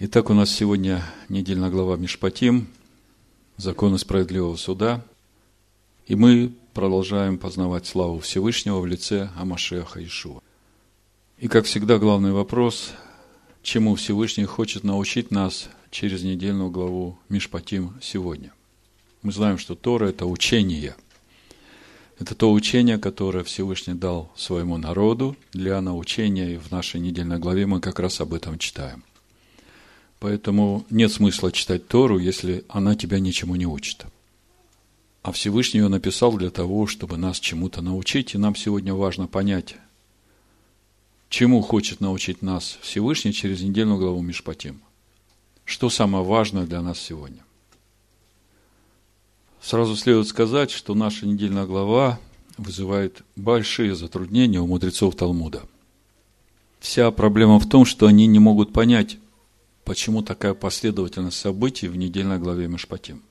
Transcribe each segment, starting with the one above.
Итак, у нас сегодня недельная глава Мишпатим, законы справедливого суда. И мы продолжаем познавать славу Всевышнего в лице Амашеха Ишуа. И, как всегда, главный вопрос, чему Всевышний хочет научить нас через недельную главу Мишпатим сегодня. Мы знаем, что Тора – это учение. Это то учение, которое Всевышний дал своему народу для научения, и в нашей недельной главе мы как раз об этом читаем. Поэтому нет смысла читать Тору, если она тебя ничему не учит. А Всевышний ее написал для того, чтобы нас чему-то научить, и нам сегодня важно понять, чему хочет научить нас Всевышний через недельную главу Мишпатим. Что самое важное для нас сегодня? Сразу следует сказать, что наша недельная глава вызывает большие затруднения у мудрецов Талмуда. Вся проблема в том, что они не могут понять, почему такая последовательность событий в недельной главе Мишпатим.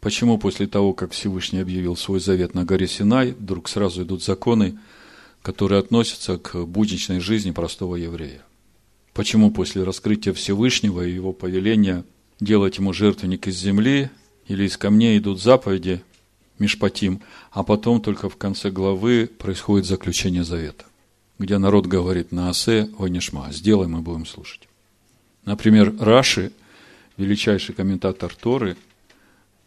Почему после того, как Всевышний объявил свой завет на горе Синай, вдруг сразу идут законы, которые относятся к будничной жизни простого еврея? Почему после раскрытия Всевышнего и его повеления делать ему жертвенник из земли или из камней идут заповеди Мишпатим, а потом только в конце главы происходит заключение завета, где народ говорит на Асе Ванишма, сделай, мы будем слушать. Например, Раши, величайший комментатор Торы,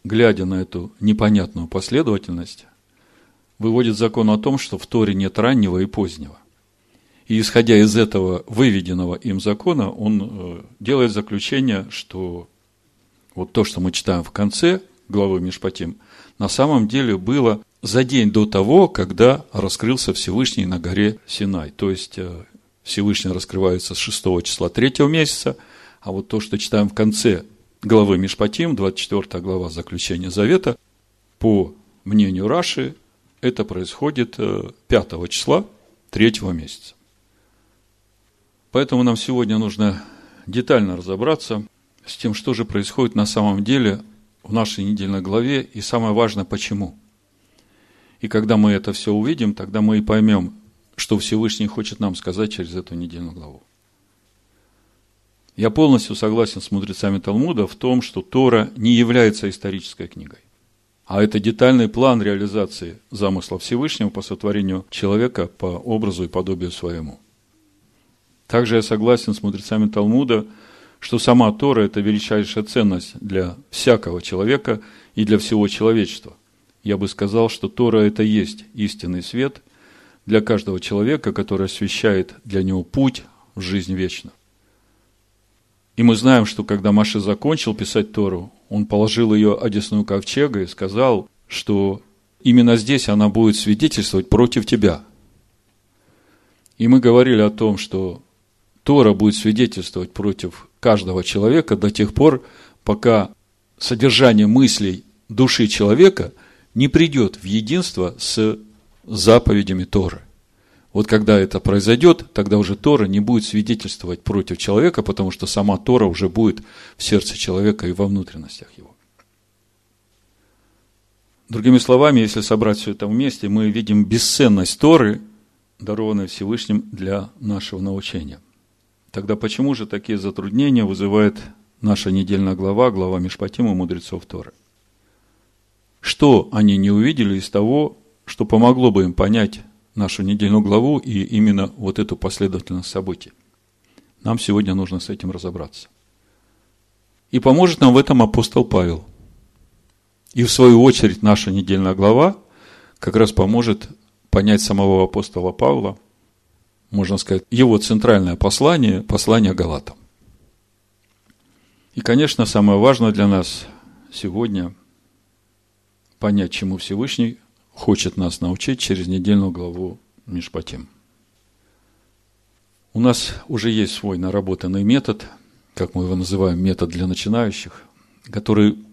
глядя на эту непонятную последовательность, выводит закон о том, что в Торе нет раннего и позднего. И исходя из этого выведенного им закона, он э, делает заключение, что вот то, что мы читаем в конце главы Мишпатим, на самом деле было за день до того, когда раскрылся Всевышний на горе Синай. То есть э, Всевышний раскрывается с 6 числа 3 месяца, а вот то, что читаем в конце главы Мишпатим, 24 глава заключения Завета, по мнению Раши, это происходит 5 э, числа 3 месяца. Поэтому нам сегодня нужно детально разобраться с тем, что же происходит на самом деле в нашей недельной главе, и самое важное, почему. И когда мы это все увидим, тогда мы и поймем, что Всевышний хочет нам сказать через эту недельную главу. Я полностью согласен с мудрецами Талмуда в том, что Тора не является исторической книгой. А это детальный план реализации замысла Всевышнего по сотворению человека по образу и подобию своему. Также я согласен с мудрецами Талмуда, что сама Тора – это величайшая ценность для всякого человека и для всего человечества. Я бы сказал, что Тора – это есть истинный свет для каждого человека, который освещает для него путь в жизнь вечную. И мы знаем, что когда Маша закончил писать Тору, он положил ее одесную ковчега и сказал, что именно здесь она будет свидетельствовать против тебя. И мы говорили о том, что Тора будет свидетельствовать против каждого человека до тех пор, пока содержание мыслей души человека не придет в единство с заповедями Торы. Вот когда это произойдет, тогда уже Тора не будет свидетельствовать против человека, потому что сама Тора уже будет в сердце человека и во внутренностях его. Другими словами, если собрать все это вместе, мы видим бесценность Торы, дарованной Всевышним для нашего научения. Тогда почему же такие затруднения вызывает наша недельная глава, глава Мишпатима мудрецов Торы? Что они не увидели из того, что помогло бы им понять нашу недельную главу и именно вот эту последовательность событий. Нам сегодня нужно с этим разобраться. И поможет нам в этом апостол Павел. И в свою очередь наша недельная глава как раз поможет понять самого апостола Павла, можно сказать, его центральное послание, послание Галатам. И, конечно, самое важное для нас сегодня понять, чему Всевышний хочет нас научить через недельную главу Мишпатим. У нас уже есть свой наработанный метод, как мы его называем, метод для начинающих, который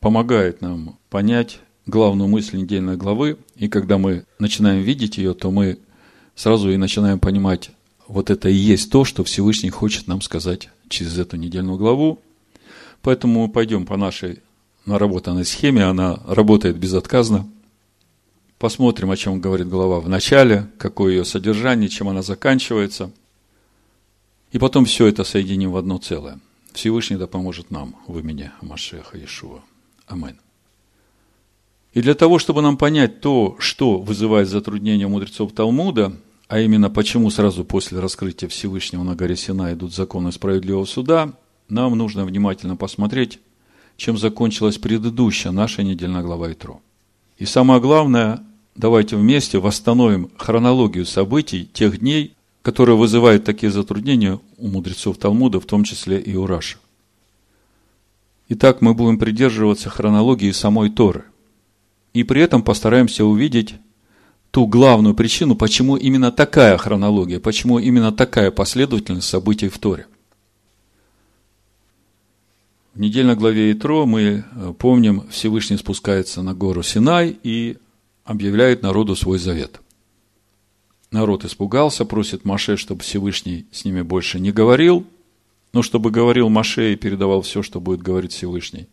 помогает нам понять главную мысль недельной главы, и когда мы начинаем видеть ее, то мы сразу и начинаем понимать, вот это и есть то, что Всевышний хочет нам сказать через эту недельную главу. Поэтому мы пойдем по нашей наработанной схеме, она работает безотказно – Посмотрим, о чем говорит глава в начале, какое ее содержание, чем она заканчивается. И потом все это соединим в одно целое. Всевышний да поможет нам в имени Машеха Иешуа. Амин. И для того, чтобы нам понять то, что вызывает затруднения мудрецов Талмуда, а именно почему сразу после раскрытия Всевышнего на горе Сина идут законы справедливого суда, нам нужно внимательно посмотреть, чем закончилась предыдущая наша недельная глава Итро. И самое главное, давайте вместе восстановим хронологию событий тех дней, которые вызывают такие затруднения у мудрецов Талмуда, в том числе и у Раша. Итак, мы будем придерживаться хронологии самой Торы. И при этом постараемся увидеть ту главную причину, почему именно такая хронология, почему именно такая последовательность событий в Торе. В недельной главе Итро мы э, помним, Всевышний спускается на гору Синай и объявляет народу свой завет. Народ испугался, просит Маше, чтобы Всевышний с ними больше не говорил, но чтобы говорил Маше и передавал все, что будет говорить Всевышний.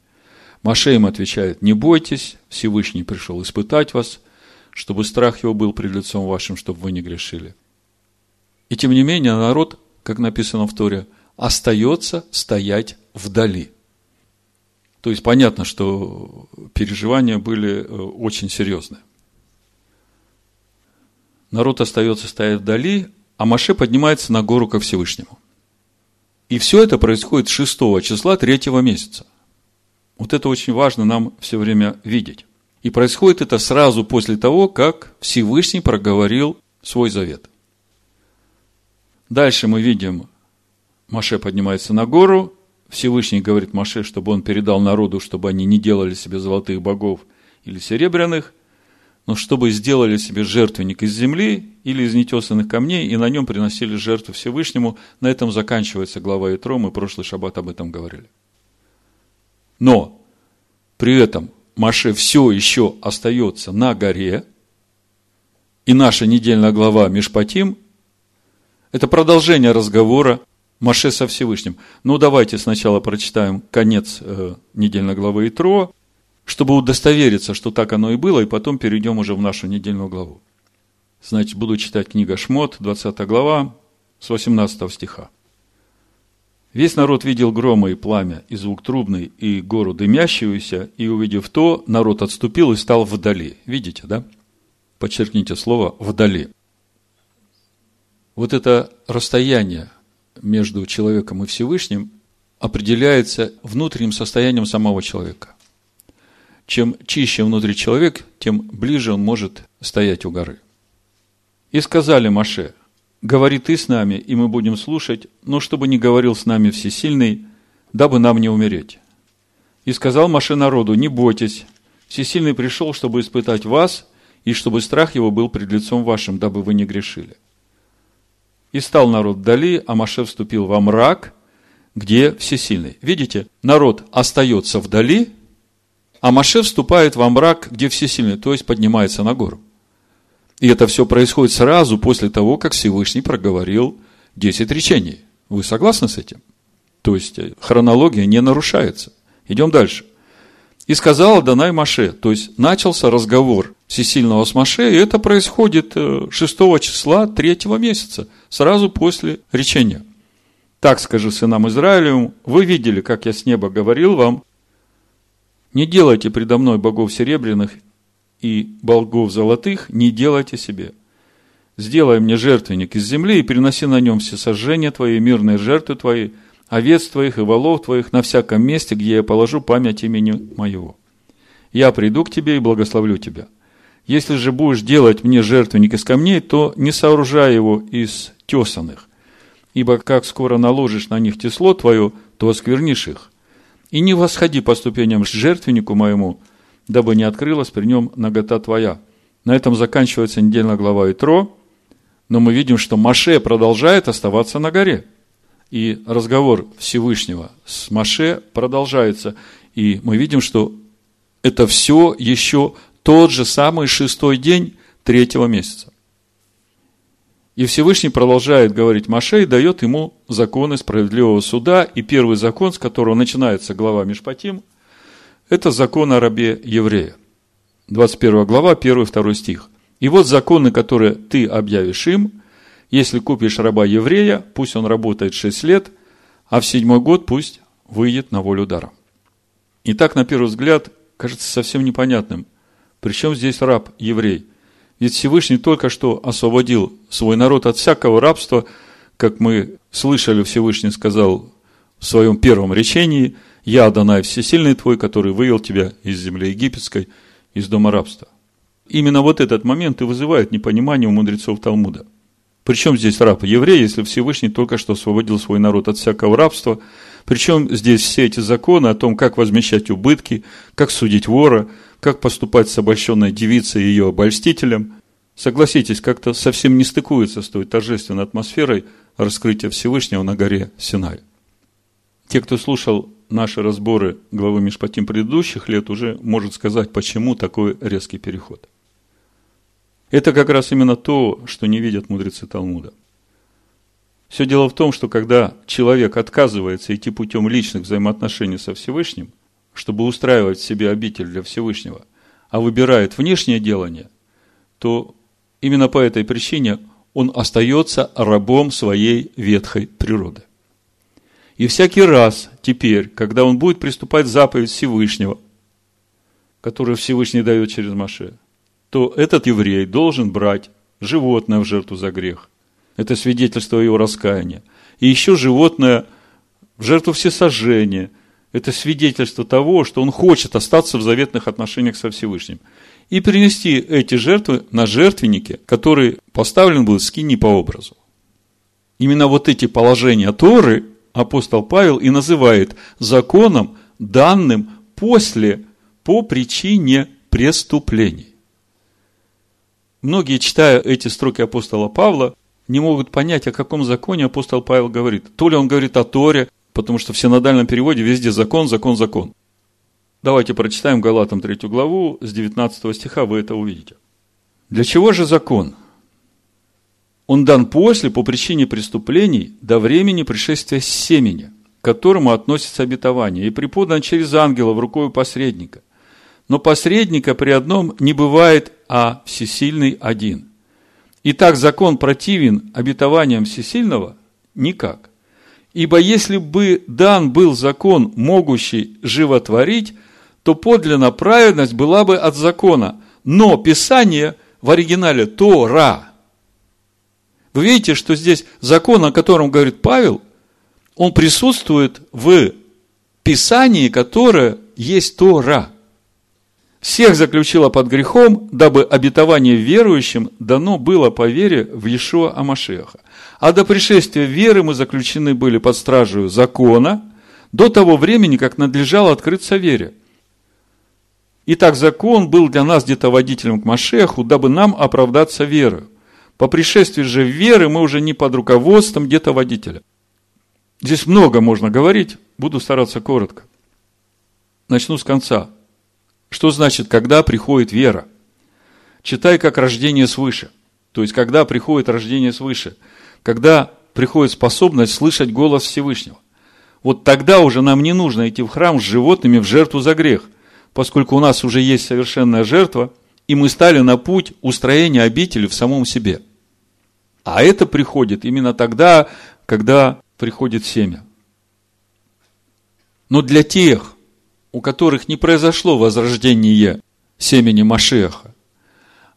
Маше им отвечает, не бойтесь, Всевышний пришел испытать вас, чтобы страх его был пред лицом вашим, чтобы вы не грешили. И тем не менее народ, как написано в Торе, остается стоять вдали. То есть понятно, что переживания были э, очень серьезные. Народ остается стоять вдали, а Маше поднимается на гору ко Всевышнему. И все это происходит 6 числа третьего месяца. Вот это очень важно нам все время видеть. И происходит это сразу после того, как Всевышний проговорил свой завет. Дальше мы видим, Маше поднимается на гору, Всевышний говорит Маше, чтобы он передал народу, чтобы они не делали себе золотых богов или серебряных, но чтобы сделали себе жертвенник из земли или из нетесанных камней, и на нем приносили жертву Всевышнему. На этом заканчивается глава Итро, мы прошлый шаббат об этом говорили. Но при этом Маше все еще остается на горе, и наша недельная глава Мишпатим – это продолжение разговора Маше со Всевышним. Ну, давайте сначала прочитаем конец э, недельной главы Итро, чтобы удостовериться, что так оно и было, и потом перейдем уже в нашу недельную главу. Значит, буду читать книга Шмот, 20 глава, с 18 стиха. Весь народ видел грома и пламя, и звук трубный, и гору дымящуюся, и, увидев то, народ отступил и стал вдали. Видите, да? Подчеркните слово «вдали». Вот это расстояние между человеком и Всевышним определяется внутренним состоянием самого человека. Чем чище внутри человек, тем ближе он может стоять у горы. И сказали Маше – говори ты с нами, и мы будем слушать, но чтобы не говорил с нами всесильный, дабы нам не умереть. И сказал Маше народу, не бойтесь, всесильный пришел, чтобы испытать вас, и чтобы страх его был пред лицом вашим, дабы вы не грешили. И стал народ вдали, а Маше вступил во мрак, где всесильный. Видите, народ остается вдали, а Маше вступает во мрак, где всесильный, то есть поднимается на гору. И это все происходит сразу после того, как Всевышний проговорил 10 речений. Вы согласны с этим? То есть э, хронология не нарушается. Идем дальше. И сказал Данай Маше, то есть начался разговор всесильного с Маше, и это происходит 6 э, числа 3 месяца, сразу после речения. Так скажи сынам Израилевым, вы видели, как я с неба говорил вам, не делайте предо мной богов серебряных и болгов золотых не делайте себе. Сделай мне жертвенник из земли и приноси на нем все сожжения твои, мирные жертвы твои, овец твоих и волов твоих на всяком месте, где я положу память имени моего. Я приду к тебе и благословлю тебя. Если же будешь делать мне жертвенник из камней, то не сооружай его из тесанных, ибо как скоро наложишь на них тесло твое, то осквернишь их. И не восходи по ступеням жертвеннику моему – дабы не открылась при нем нагота твоя. На этом заканчивается недельная глава Итро, но мы видим, что Маше продолжает оставаться на горе. И разговор Всевышнего с Маше продолжается. И мы видим, что это все еще тот же самый шестой день третьего месяца. И Всевышний продолжает говорить Маше и дает ему законы справедливого суда. И первый закон, с которого начинается глава Мишпатим – это закон о рабе еврея. 21 глава, 1-2 стих. И вот законы, которые ты объявишь им, Если купишь раба еврея, пусть он работает 6 лет, а в седьмой год пусть выйдет на волю даром. И так, на первый взгляд, кажется совсем непонятным. Причем здесь раб еврей? Ведь Всевышний только что освободил свой народ от всякого рабства, как мы слышали, Всевышний сказал в своем первом речении, «Я, Адонай, всесильный твой, который вывел тебя из земли египетской, из дома рабства». Именно вот этот момент и вызывает непонимание у мудрецов Талмуда. Причем здесь раб еврей, если Всевышний только что освободил свой народ от всякого рабства? Причем здесь все эти законы о том, как возмещать убытки, как судить вора, как поступать с обольщенной девицей и ее обольстителем. Согласитесь, как-то совсем не стыкуется с той торжественной атмосферой раскрытия Всевышнего на горе Синай. Те, кто слушал наши разборы главы Мишпатим предыдущих лет, уже может сказать, почему такой резкий переход. Это как раз именно то, что не видят мудрецы Талмуда. Все дело в том, что когда человек отказывается идти путем личных взаимоотношений со Всевышним, чтобы устраивать себе обитель для Всевышнего, а выбирает внешнее делание, то именно по этой причине он остается рабом своей ветхой природы. И всякий раз теперь, когда он будет приступать заповедь Всевышнего, которую Всевышний дает через Маше, то этот еврей должен брать животное в жертву за грех. Это свидетельство его раскаяния. И еще животное в жертву всесожжения. Это свидетельство того, что он хочет остаться в заветных отношениях со Всевышним. И принести эти жертвы на жертвеннике, который поставлен был скини по образу. Именно вот эти положения Торы апостол Павел и называет законом, данным после, по причине преступлений. Многие, читая эти строки апостола Павла, не могут понять, о каком законе апостол Павел говорит. То ли он говорит о Торе, потому что в синодальном переводе везде закон, закон, закон. Давайте прочитаем Галатам 3 главу, с 19 стиха вы это увидите. Для чего же закон? Он дан после, по причине преступлений, до времени пришествия семени, к которому относится обетование, и преподан через ангела в рукою посредника. Но посредника при одном не бывает а всесильный один. Итак, закон противен обетованиям всесильного? Никак. Ибо если бы дан был закон, могущий животворить, то подлинно праведность была бы от закона. Но Писание в оригинале Тора. Вы видите, что здесь закон, о котором говорит Павел, он присутствует в Писании, которое есть Тора всех заключила под грехом, дабы обетование верующим дано было по вере в Иешуа Амашеха. А до пришествия веры мы заключены были под стражей закона до того времени, как надлежало открыться вере. Итак, закон был для нас где-то водителем к Машеху, дабы нам оправдаться верою. По пришествии же веры мы уже не под руководством где-то водителя. Здесь много можно говорить, буду стараться коротко. Начну с конца. Что значит, когда приходит вера? Читай как рождение свыше. То есть, когда приходит рождение свыше. Когда приходит способность слышать голос Всевышнего. Вот тогда уже нам не нужно идти в храм с животными в жертву за грех, поскольку у нас уже есть совершенная жертва, и мы стали на путь устроения обители в самом себе. А это приходит именно тогда, когда приходит семя. Но для тех, у которых не произошло возрождение семени Машеха,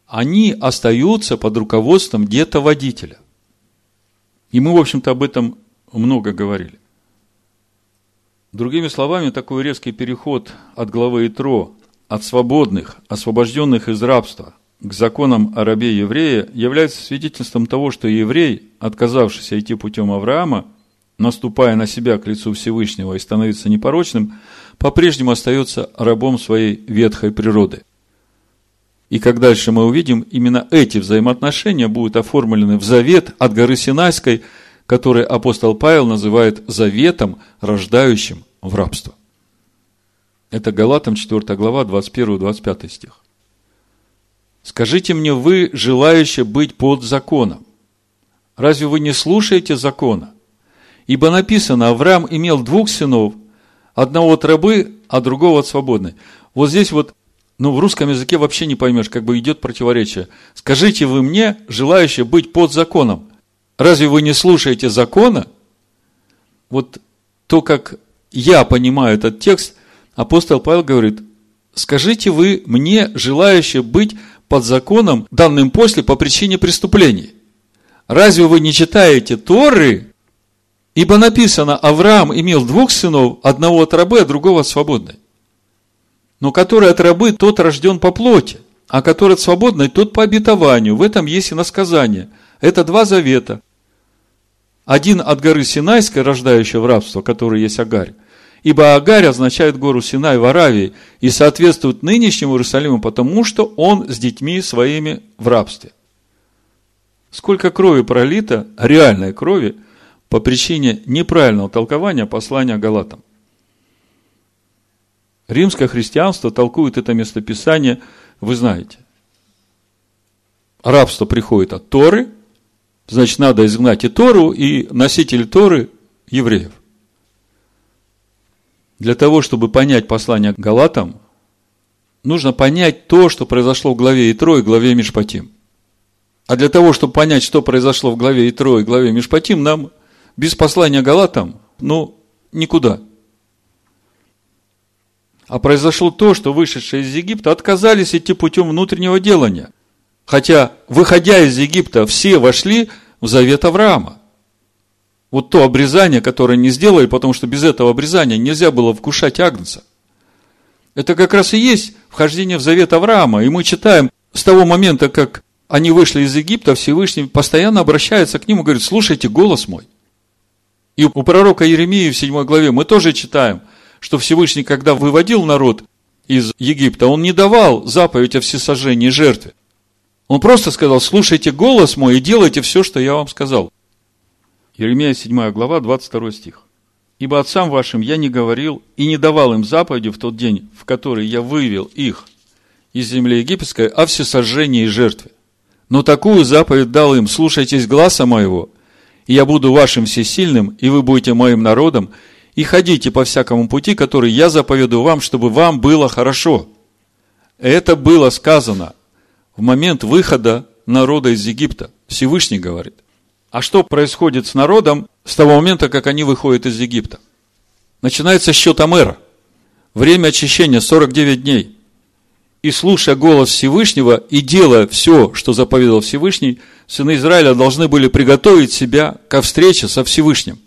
они остаются под руководством где-то водителя. И мы, в общем-то, об этом много говорили. Другими словами, такой резкий переход от главы Итро, от свободных, освобожденных из рабства, к законам о рабе еврея, является свидетельством того, что еврей, отказавшийся идти путем Авраама, наступая на себя к лицу Всевышнего и становиться непорочным, по-прежнему остается рабом своей ветхой природы. И как дальше мы увидим, именно эти взаимоотношения будут оформлены в завет от горы Синайской, который апостол Павел называет заветом, рождающим в рабство. Это Галатам 4 глава, 21-25 стих. Скажите мне, вы, желающие быть под законом, разве вы не слушаете закона? Ибо написано, Авраам имел двух сынов, одного от рабы, а другого от свободной. Вот здесь вот, ну, в русском языке вообще не поймешь, как бы идет противоречие. Скажите вы мне, желающие быть под законом. разве вы не слушаете закона? Вот то, как я понимаю этот текст, апостол Павел говорит, скажите вы мне, желающие быть под законом, данным после по причине преступлений. Разве вы не читаете Торы? Ибо написано, Авраам имел двух сынов, одного от рабы, а другого от свободной. Но который от рабы, тот рожден по плоти, а который от свободной, тот по обетованию. В этом есть и насказание. Это два завета. Один от горы Синайской, рождающего в рабство, который есть Агарь. Ибо Агарь означает гору Синай в Аравии и соответствует нынешнему Иерусалиму, потому что он с детьми своими в рабстве. Сколько крови пролито, реальной крови, по причине неправильного толкования послания Галатам. Римское христианство толкует это местописание, вы знаете. Рабство приходит от Торы, Значит, надо изгнать и Тору, и носитель Торы евреев. Для того, чтобы понять послание Галатам, нужно понять то, что произошло в главе Итро и главе Мишпатим. А для того, чтобы понять, что произошло в главе Итро и главе Мишпатим, нам без послания Галатам, ну, никуда. А произошло то, что вышедшие из Египта отказались идти путем внутреннего делания. Хотя, выходя из Египта, все вошли в завет Авраама. Вот то обрезание, которое не сделали, потому что без этого обрезания нельзя было вкушать агнца. Это как раз и есть вхождение в завет Авраама. И мы читаем с того момента, как они вышли из Египта, Всевышний постоянно обращается к ним и говорит, слушайте голос мой. И у пророка Еремии в 7 главе мы тоже читаем, что Всевышний, когда выводил народ из Египта, он не давал заповедь о всесожжении жертве. Он просто сказал, слушайте голос мой и делайте все, что я вам сказал. Еремия 7 глава, 22 стих. Ибо отцам вашим я не говорил и не давал им заповеди в тот день, в который я вывел их из земли египетской, о всесожжении и жертве. Но такую заповедь дал им, слушайтесь гласа моего, и я буду вашим всесильным, и вы будете моим народом, и ходите по всякому пути, который я заповеду вам, чтобы вам было хорошо. Это было сказано в момент выхода народа из Египта. Всевышний говорит. А что происходит с народом с того момента, как они выходят из Египта? Начинается счет Амера. Время очищения 49 дней. И слушая голос Всевышнего и делая все, что заповедал Всевышний, сыны Израиля должны были приготовить себя ко встрече со Всевышним.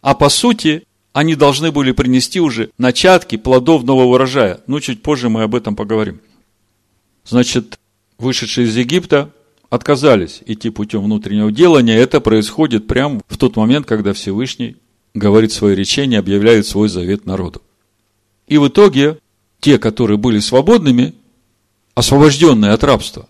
А по сути, они должны были принести уже начатки плодов нового урожая. Ну, чуть позже мы об этом поговорим. Значит, вышедшие из Египта, отказались идти путем внутреннего делания. Это происходит прямо в тот момент, когда Всевышний говорит свое речение, объявляет свой завет народу. И в итоге те, которые были свободными, освобожденные от рабства,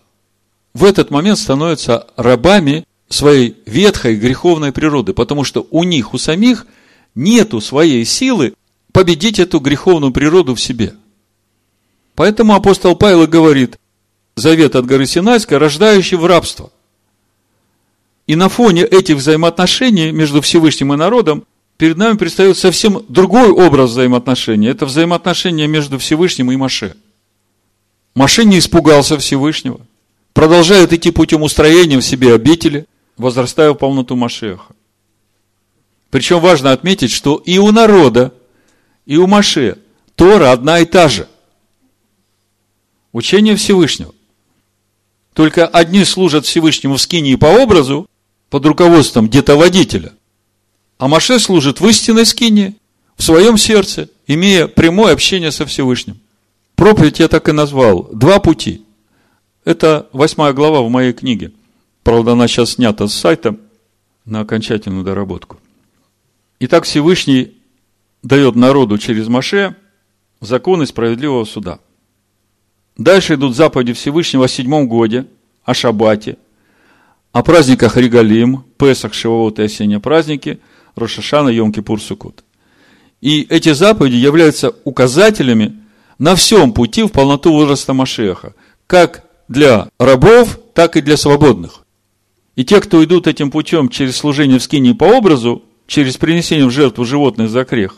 в этот момент становятся рабами своей ветхой греховной природы, потому что у них, у самих, нету своей силы победить эту греховную природу в себе. Поэтому апостол Павел говорит, завет от горы Синайской, рождающий в рабство. И на фоне этих взаимоотношений между Всевышним и народом перед нами предстает совсем другой образ взаимоотношений. Это взаимоотношения между Всевышним и Маше. Маше не испугался Всевышнего, продолжает идти путем устроения в себе обители, возрастая в полноту Машеха. Причем важно отметить, что и у народа, и у Маше Тора одна и та же. Учение Всевышнего. Только одни служат Всевышнему в скинии по образу, под руководством где-то водителя, а Маше служит в истинной скине, в своем сердце, имея прямое общение со Всевышним. Проповедь я так и назвал. Два пути. Это восьмая глава в моей книге. Правда, она сейчас снята с сайта на окончательную доработку. Итак, Всевышний дает народу через Маше законы справедливого суда – Дальше идут заповеди Всевышнего о седьмом годе, о Шабате, о праздниках Регалим, Песах, Шивот и осенние праздники, Рошашана, Йом-Кипур, Сукут. И эти заповеди являются указателями на всем пути в полноту возраста Машеха, как для рабов, так и для свободных. И те, кто идут этим путем через служение в скинии по образу, через принесение в жертву животных за грех,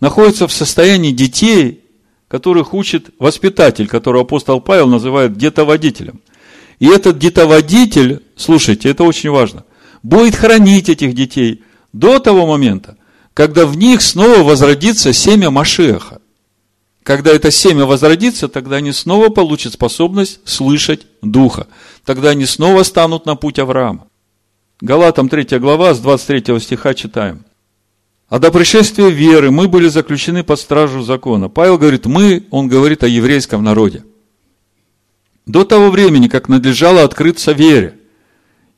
находятся в состоянии детей, которых учит воспитатель, которого апостол Павел называет детоводителем. И этот детоводитель, слушайте, это очень важно, будет хранить этих детей до того момента, когда в них снова возродится семя Машеха. Когда это семя возродится, тогда они снова получат способность слышать Духа. Тогда они снова станут на путь Авраама. Галатам 3 глава, с 23 стиха читаем. А до пришествия веры мы были заключены под стражу закона. Павел говорит, мы, он говорит о еврейском народе. До того времени, как надлежало открыться вере.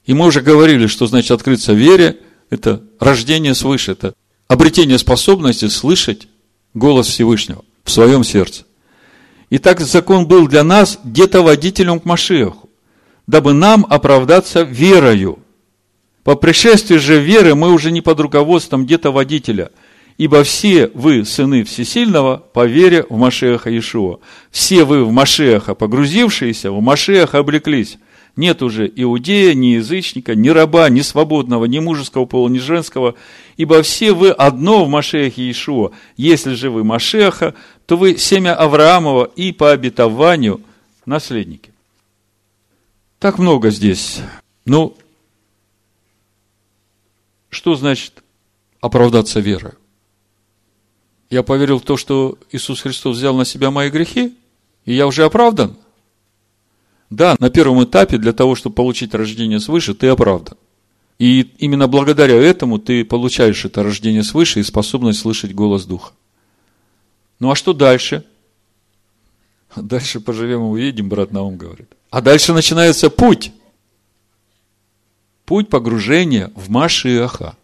И мы уже говорили, что значит открыться вере, это рождение свыше, это обретение способности слышать голос Всевышнего в своем сердце. И так закон был для нас где-то водителем к Машеху, дабы нам оправдаться верою – по пришествии же веры мы уже не под руководством где-то водителя, ибо все вы, сыны Всесильного, по вере в Машеха Иешуа. Все вы в Машеха погрузившиеся, в Машеха облеклись. Нет уже иудея, ни язычника, ни раба, ни свободного, ни мужеского пола, ни женского, ибо все вы одно в Машехе Иешуа. Если же вы Машеха, то вы семя Авраамова и по обетованию наследники. Так много здесь. Ну, что значит оправдаться верой? Я поверил в то, что Иисус Христос взял на себя мои грехи, и я уже оправдан. Да, на первом этапе для того, чтобы получить рождение свыше, ты оправдан. И именно благодаря этому ты получаешь это рождение свыше и способность слышать голос Духа. Ну а что дальше? Дальше поживем и увидим, брат Наум говорит. А дальше начинается путь путь погружения в Машиаха.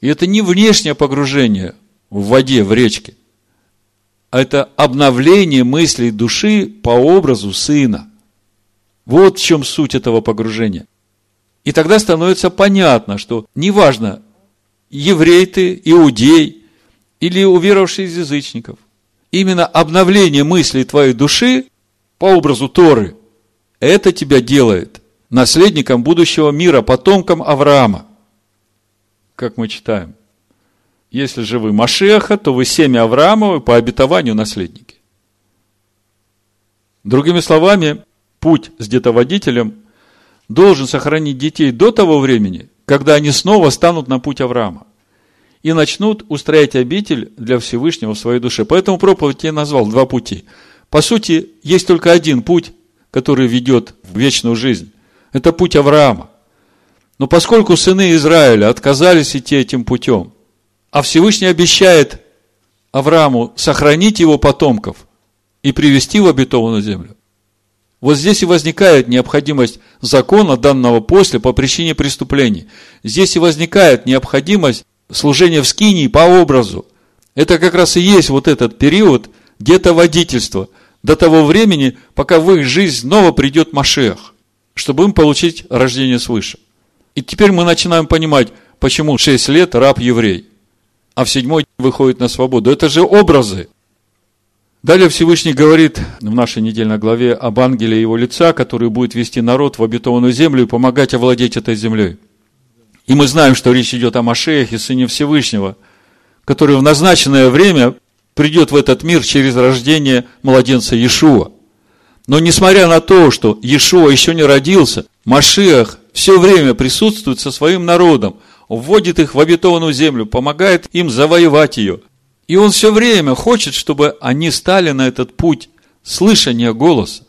И это не внешнее погружение в воде, в речке, а это обновление мыслей души по образу Сына. Вот в чем суть этого погружения. И тогда становится понятно, что неважно, еврей ты, иудей или уверовавший из язычников, именно обновление мыслей твоей души по образу Торы, это тебя делает наследником будущего мира, потомком Авраама. Как мы читаем. Если же вы Машеха, то вы семя Авраамова по обетованию наследники. Другими словами, путь с детоводителем должен сохранить детей до того времени, когда они снова станут на путь Авраама и начнут устроять обитель для Всевышнего в своей душе. Поэтому проповедь я назвал два пути. По сути, есть только один путь, который ведет в вечную жизнь. Это путь Авраама. Но поскольку сыны Израиля отказались идти этим путем, а Всевышний обещает Аврааму сохранить его потомков и привести в обетованную землю, вот здесь и возникает необходимость закона, данного после, по причине преступлений. Здесь и возникает необходимость служения в скинии по образу. Это как раз и есть вот этот период где-то водительства до того времени, пока в их жизнь снова придет Машех чтобы им получить рождение свыше. И теперь мы начинаем понимать, почему 6 лет раб еврей, а в седьмой выходит на свободу. Это же образы. Далее Всевышний говорит в нашей недельной главе об ангеле его лица, который будет вести народ в обетованную землю и помогать овладеть этой землей. И мы знаем, что речь идет о Машеях Сыне Всевышнего, который в назначенное время придет в этот мир через рождение младенца Иешуа. Но несмотря на то, что Иешуа еще не родился, Машиах все время присутствует со своим народом, вводит их в обетованную землю, помогает им завоевать ее. И он все время хочет, чтобы они стали на этот путь слышания голоса.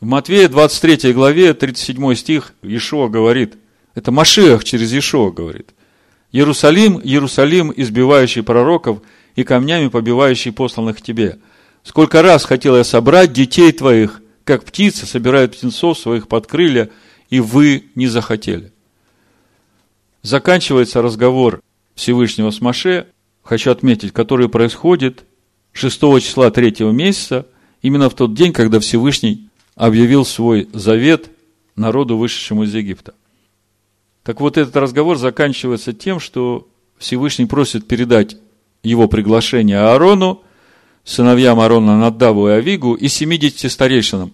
В Матвея 23 главе 37 стих Иешуа говорит, это Машиах через Иешуа говорит, Иерусалим, Иерусалим, избивающий пророков и камнями побивающий посланных тебе – Сколько раз хотел я собрать детей твоих, как птицы собирают птенцов своих под крылья, и вы не захотели. Заканчивается разговор Всевышнего с Маше, хочу отметить, который происходит 6 числа 3 месяца, именно в тот день, когда Всевышний объявил свой завет народу, вышедшему из Египта. Так вот, этот разговор заканчивается тем, что Всевышний просит передать его приглашение Аарону – сыновьям Аарона Наддаву и Авигу и семидесяти старейшинам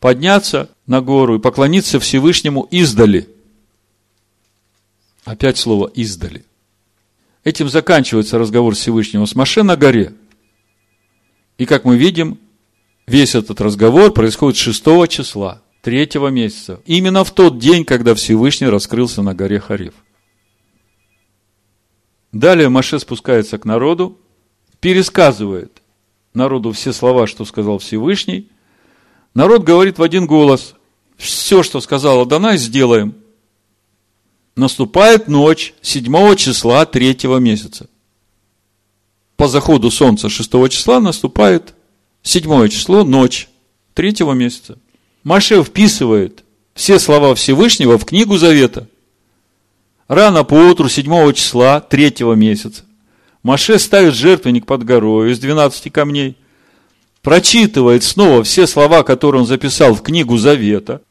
подняться на гору и поклониться Всевышнему издали. Опять слово издали. Этим заканчивается разговор Всевышнего с Маше на горе. И как мы видим, весь этот разговор происходит 6 числа третьего месяца. Именно в тот день, когда Всевышний раскрылся на горе Хариф. Далее Маше спускается к народу, пересказывает народу все слова, что сказал Всевышний. Народ говорит в один голос, все, что сказал Адонай, сделаем. Наступает ночь седьмого числа третьего месяца. По заходу солнца шестого числа наступает седьмое число, ночь третьего месяца. Маше вписывает все слова Всевышнего в книгу Завета. Рано по утру седьмого числа третьего месяца Маше ставит жертвенник под горой из 12 камней, прочитывает снова все слова, которые он записал в книгу Завета.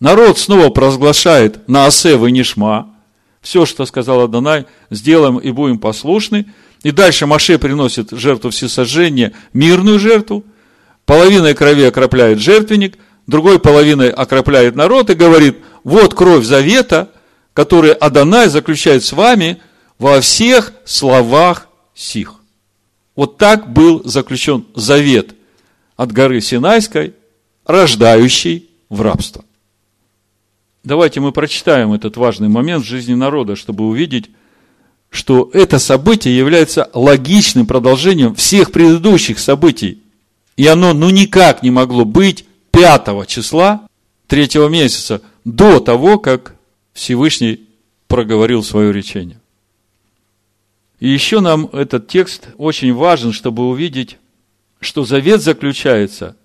Народ снова провозглашает на Асев и Нишма. Все, что сказал Адонай, сделаем и будем послушны. И дальше Маше приносит жертву всесожжения, мирную жертву. Половиной крови окропляет жертвенник, другой половиной окропляет народ и говорит, вот кровь завета, которую Адонай заключает с вами – во всех словах сих. Вот так был заключен завет от горы Синайской, рождающий в рабство. Давайте мы прочитаем этот важный момент в жизни народа, чтобы увидеть, что это событие является логичным продолжением всех предыдущих событий. И оно ну никак не могло быть 5 числа третьего месяца, до того, как Всевышний проговорил свое речение. И еще нам этот текст очень важен, чтобы увидеть, что завет заключается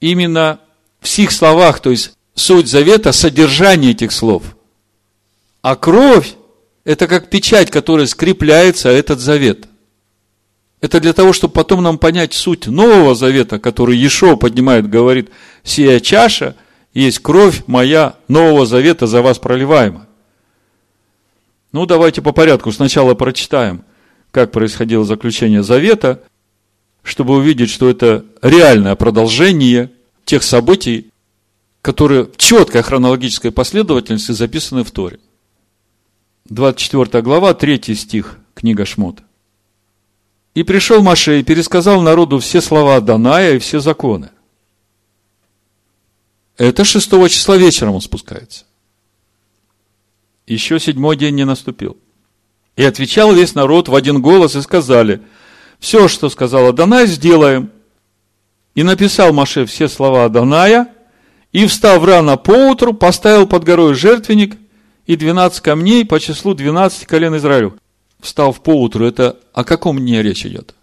именно в сих словах, то есть суть завета, содержание этих слов. А кровь – это как печать, которая скрепляется этот завет. Это для того, чтобы потом нам понять суть Нового Завета, который Ешо поднимает, говорит, «Сия чаша есть кровь моя Нового Завета за вас проливаема». Ну, давайте по порядку. Сначала прочитаем, как происходило заключение завета, чтобы увидеть, что это реальное продолжение тех событий, которые в четкой хронологической последовательности записаны в Торе. 24 глава, 3 стих, книга Шмот. «И пришел Маше и пересказал народу все слова Даная и все законы». Это 6 числа вечером он спускается еще седьмой день не наступил. И отвечал весь народ в один голос и сказали, все, что сказал Адонай, сделаем. И написал Маше все слова Адоная, и, встав рано поутру, поставил под горой жертвенник и двенадцать камней по числу двенадцати колен Израилю. Встав поутру, это о каком дне речь идет?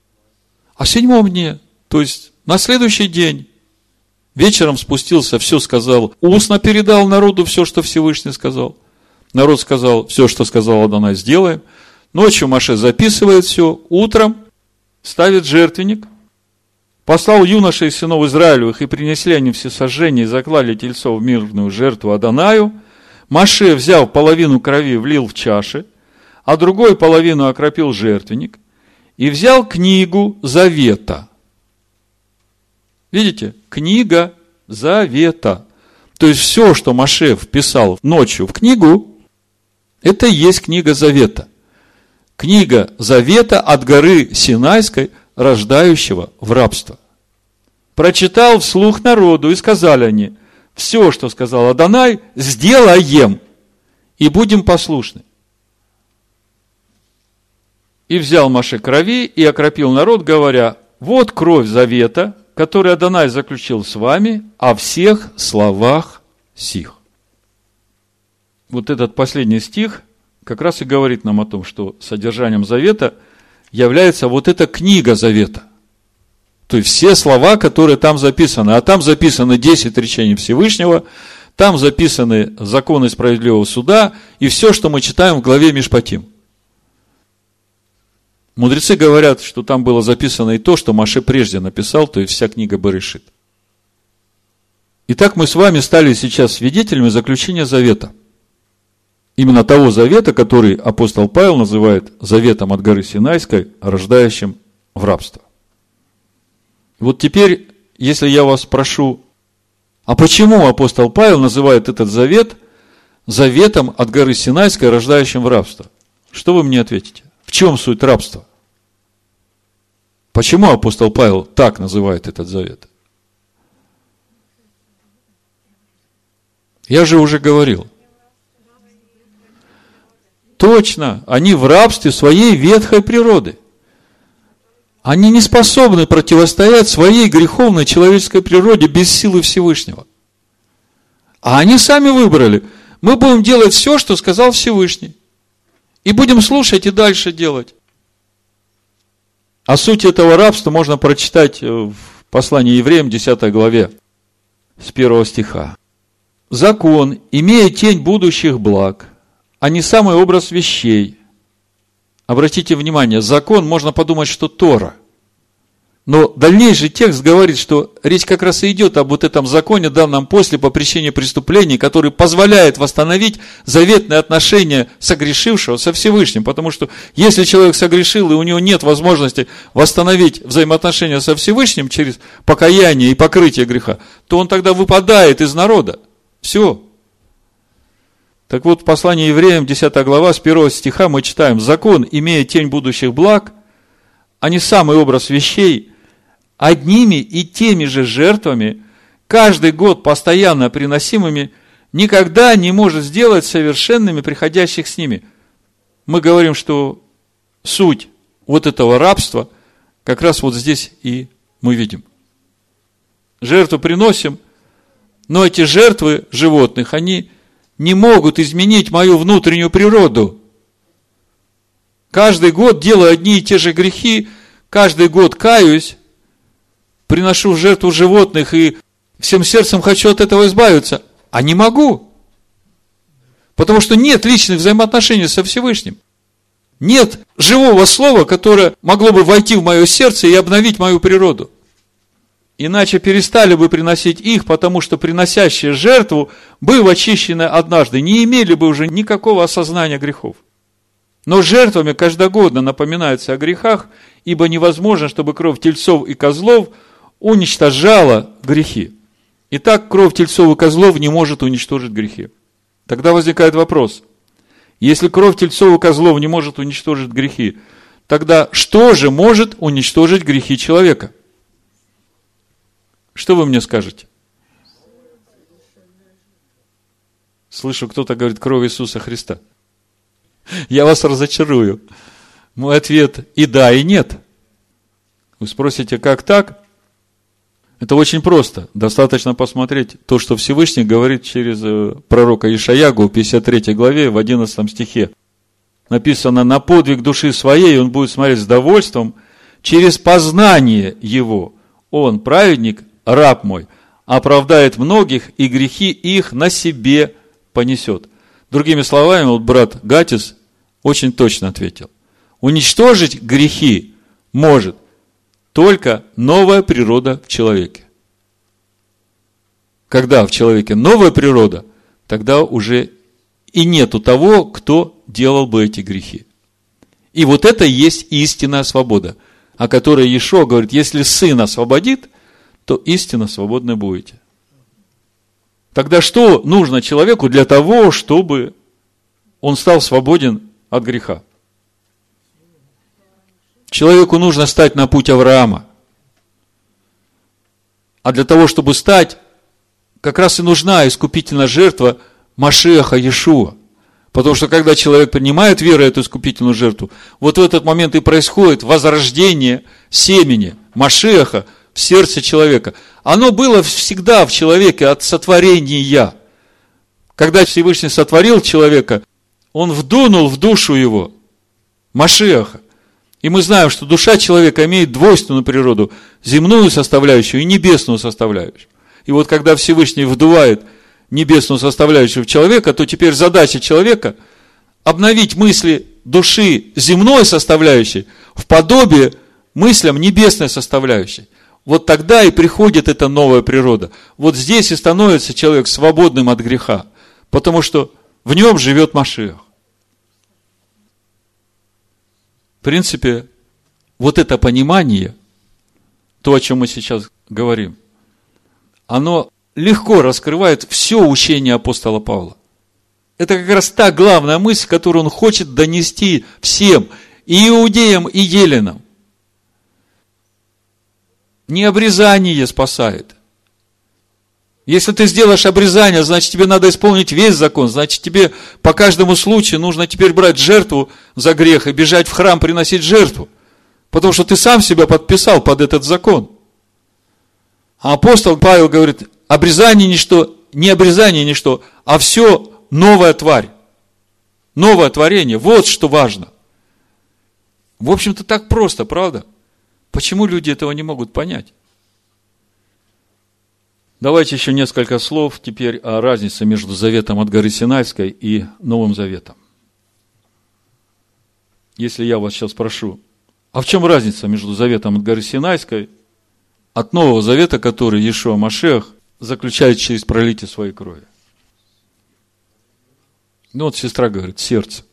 О седьмом дне, то есть на следующий день. Вечером спустился, все сказал, устно передал народу все, что Всевышний сказал – Народ сказал, все, что сказал Адонай, сделаем. Ночью Маше записывает все, утром ставит жертвенник, послал юношей сынов Израилевых, и принесли они все сожжения, и заклали тельцов в мирную жертву Адонаю. Маше, взяв половину крови, влил в чаши, а другой половину окропил жертвенник, и взял книгу Завета. Видите? Книга Завета. То есть все, что Маше вписал ночью в книгу, это и есть книга Завета. Книга Завета от горы Синайской, рождающего в рабство. Прочитал вслух народу, и сказали они, все, что сказал Адонай, сделаем, и будем послушны. И взял Маше крови и окропил народ, говоря, вот кровь завета, который Адонай заключил с вами о всех словах сих вот этот последний стих как раз и говорит нам о том, что содержанием завета является вот эта книга завета. То есть все слова, которые там записаны. А там записаны 10 речений Всевышнего, там записаны законы справедливого суда и все, что мы читаем в главе Мишпатим. Мудрецы говорят, что там было записано и то, что Маше прежде написал, то есть вся книга Барышит. Итак, мы с вами стали сейчас свидетелями заключения завета именно того завета, который апостол Павел называет заветом от горы Синайской, рождающим в рабство. Вот теперь, если я вас прошу, а почему апостол Павел называет этот завет заветом от горы Синайской, рождающим в рабство? Что вы мне ответите? В чем суть рабства? Почему апостол Павел так называет этот завет? Я же уже говорил. Точно, они в рабстве своей ветхой природы. Они не способны противостоять своей греховной человеческой природе без силы Всевышнего. А они сами выбрали. Мы будем делать все, что сказал Всевышний. И будем слушать и дальше делать. О сути этого рабства можно прочитать в послании евреям, 10 главе, с 1 стиха. Закон, имея тень будущих благ, а не самый образ вещей. Обратите внимание, закон, можно подумать, что Тора. Но дальнейший текст говорит, что речь как раз и идет об вот этом законе, данном после по причине преступлений, который позволяет восстановить заветные отношения согрешившего со Всевышним. Потому что если человек согрешил, и у него нет возможности восстановить взаимоотношения со Всевышним через покаяние и покрытие греха, то он тогда выпадает из народа. Все. Так вот, в послании евреям, 10 глава, с 1 стиха мы читаем, «Закон, имея тень будущих благ, а не самый образ вещей, одними и теми же жертвами, каждый год постоянно приносимыми, никогда не может сделать совершенными приходящих с ними. Мы говорим, что суть вот этого рабства как раз вот здесь и мы видим. Жертву приносим, но эти жертвы животных, они не могут изменить мою внутреннюю природу. Каждый год делаю одни и те же грехи, каждый год каюсь, приношу в жертву животных и всем сердцем хочу от этого избавиться, а не могу. Потому что нет личных взаимоотношений со Всевышним. Нет живого слова, которое могло бы войти в мое сердце и обновить мою природу. Иначе перестали бы приносить их, потому что приносящие жертву, быв очищены однажды, не имели бы уже никакого осознания грехов. Но жертвами каждогодно напоминаются о грехах, ибо невозможно, чтобы кровь тельцов и козлов – уничтожала грехи. Итак, кровь тельцов и козлов не может уничтожить грехи. Тогда возникает вопрос. Если кровь тельцов и козлов не может уничтожить грехи, тогда что же может уничтожить грехи человека? Что вы мне скажете? Слышу, кто-то говорит кровь Иисуса Христа. Я вас разочарую. Мой ответ и да, и нет. Вы спросите, как так? Это очень просто. Достаточно посмотреть то, что Всевышний говорит через э, пророка Ишаягу в 53 главе в 11 стихе. Написано, на подвиг души своей он будет смотреть с довольством через познание его. Он, праведник, раб мой, оправдает многих, и грехи их на себе понесет. Другими словами, вот брат Гатис очень точно ответил. Уничтожить грехи может – только новая природа в человеке. Когда в человеке новая природа, тогда уже и нету того, кто делал бы эти грехи. И вот это есть истинная свобода, о которой Ешо говорит, если Сын освободит, то истинно свободны будете. Тогда что нужно человеку для того, чтобы он стал свободен от греха? Человеку нужно стать на путь Авраама. А для того, чтобы стать, как раз и нужна искупительная жертва Машеха Иешуа. Потому что когда человек принимает веру эту искупительную жертву, вот в этот момент и происходит возрождение семени Машеха сердце человека. Оно было всегда в человеке от сотворения. Когда Всевышний сотворил человека, он вдунул в душу его Машеха. И мы знаем, что душа человека имеет двойственную природу, земную составляющую и небесную составляющую. И вот когда Всевышний вдувает небесную составляющую в человека, то теперь задача человека обновить мысли души земной составляющей в подобие мыслям небесной составляющей. Вот тогда и приходит эта новая природа. Вот здесь и становится человек свободным от греха, потому что в нем живет Машиах. В принципе, вот это понимание, то, о чем мы сейчас говорим, оно легко раскрывает все учение апостола Павла. Это как раз та главная мысль, которую он хочет донести всем, и иудеям, и еленам. Не обрезание спасает. Если ты сделаешь обрезание, значит, тебе надо исполнить весь закон. Значит, тебе по каждому случаю нужно теперь брать жертву за грех и бежать в храм приносить жертву. Потому что ты сам себя подписал под этот закон. А апостол Павел говорит, обрезание ничто, не обрезание ничто, а все новая тварь. Новое творение. Вот что важно. В общем-то, так просто, правда? Почему люди этого не могут понять? Давайте еще несколько слов теперь о разнице между заветом от горы Синайской и Новым Заветом. Если я вас сейчас спрошу, а в чем разница между заветом от горы Синайской, от Нового Завета, который Иешуа Машех заключает через пролитие своей крови? Ну вот сестра говорит, сердце.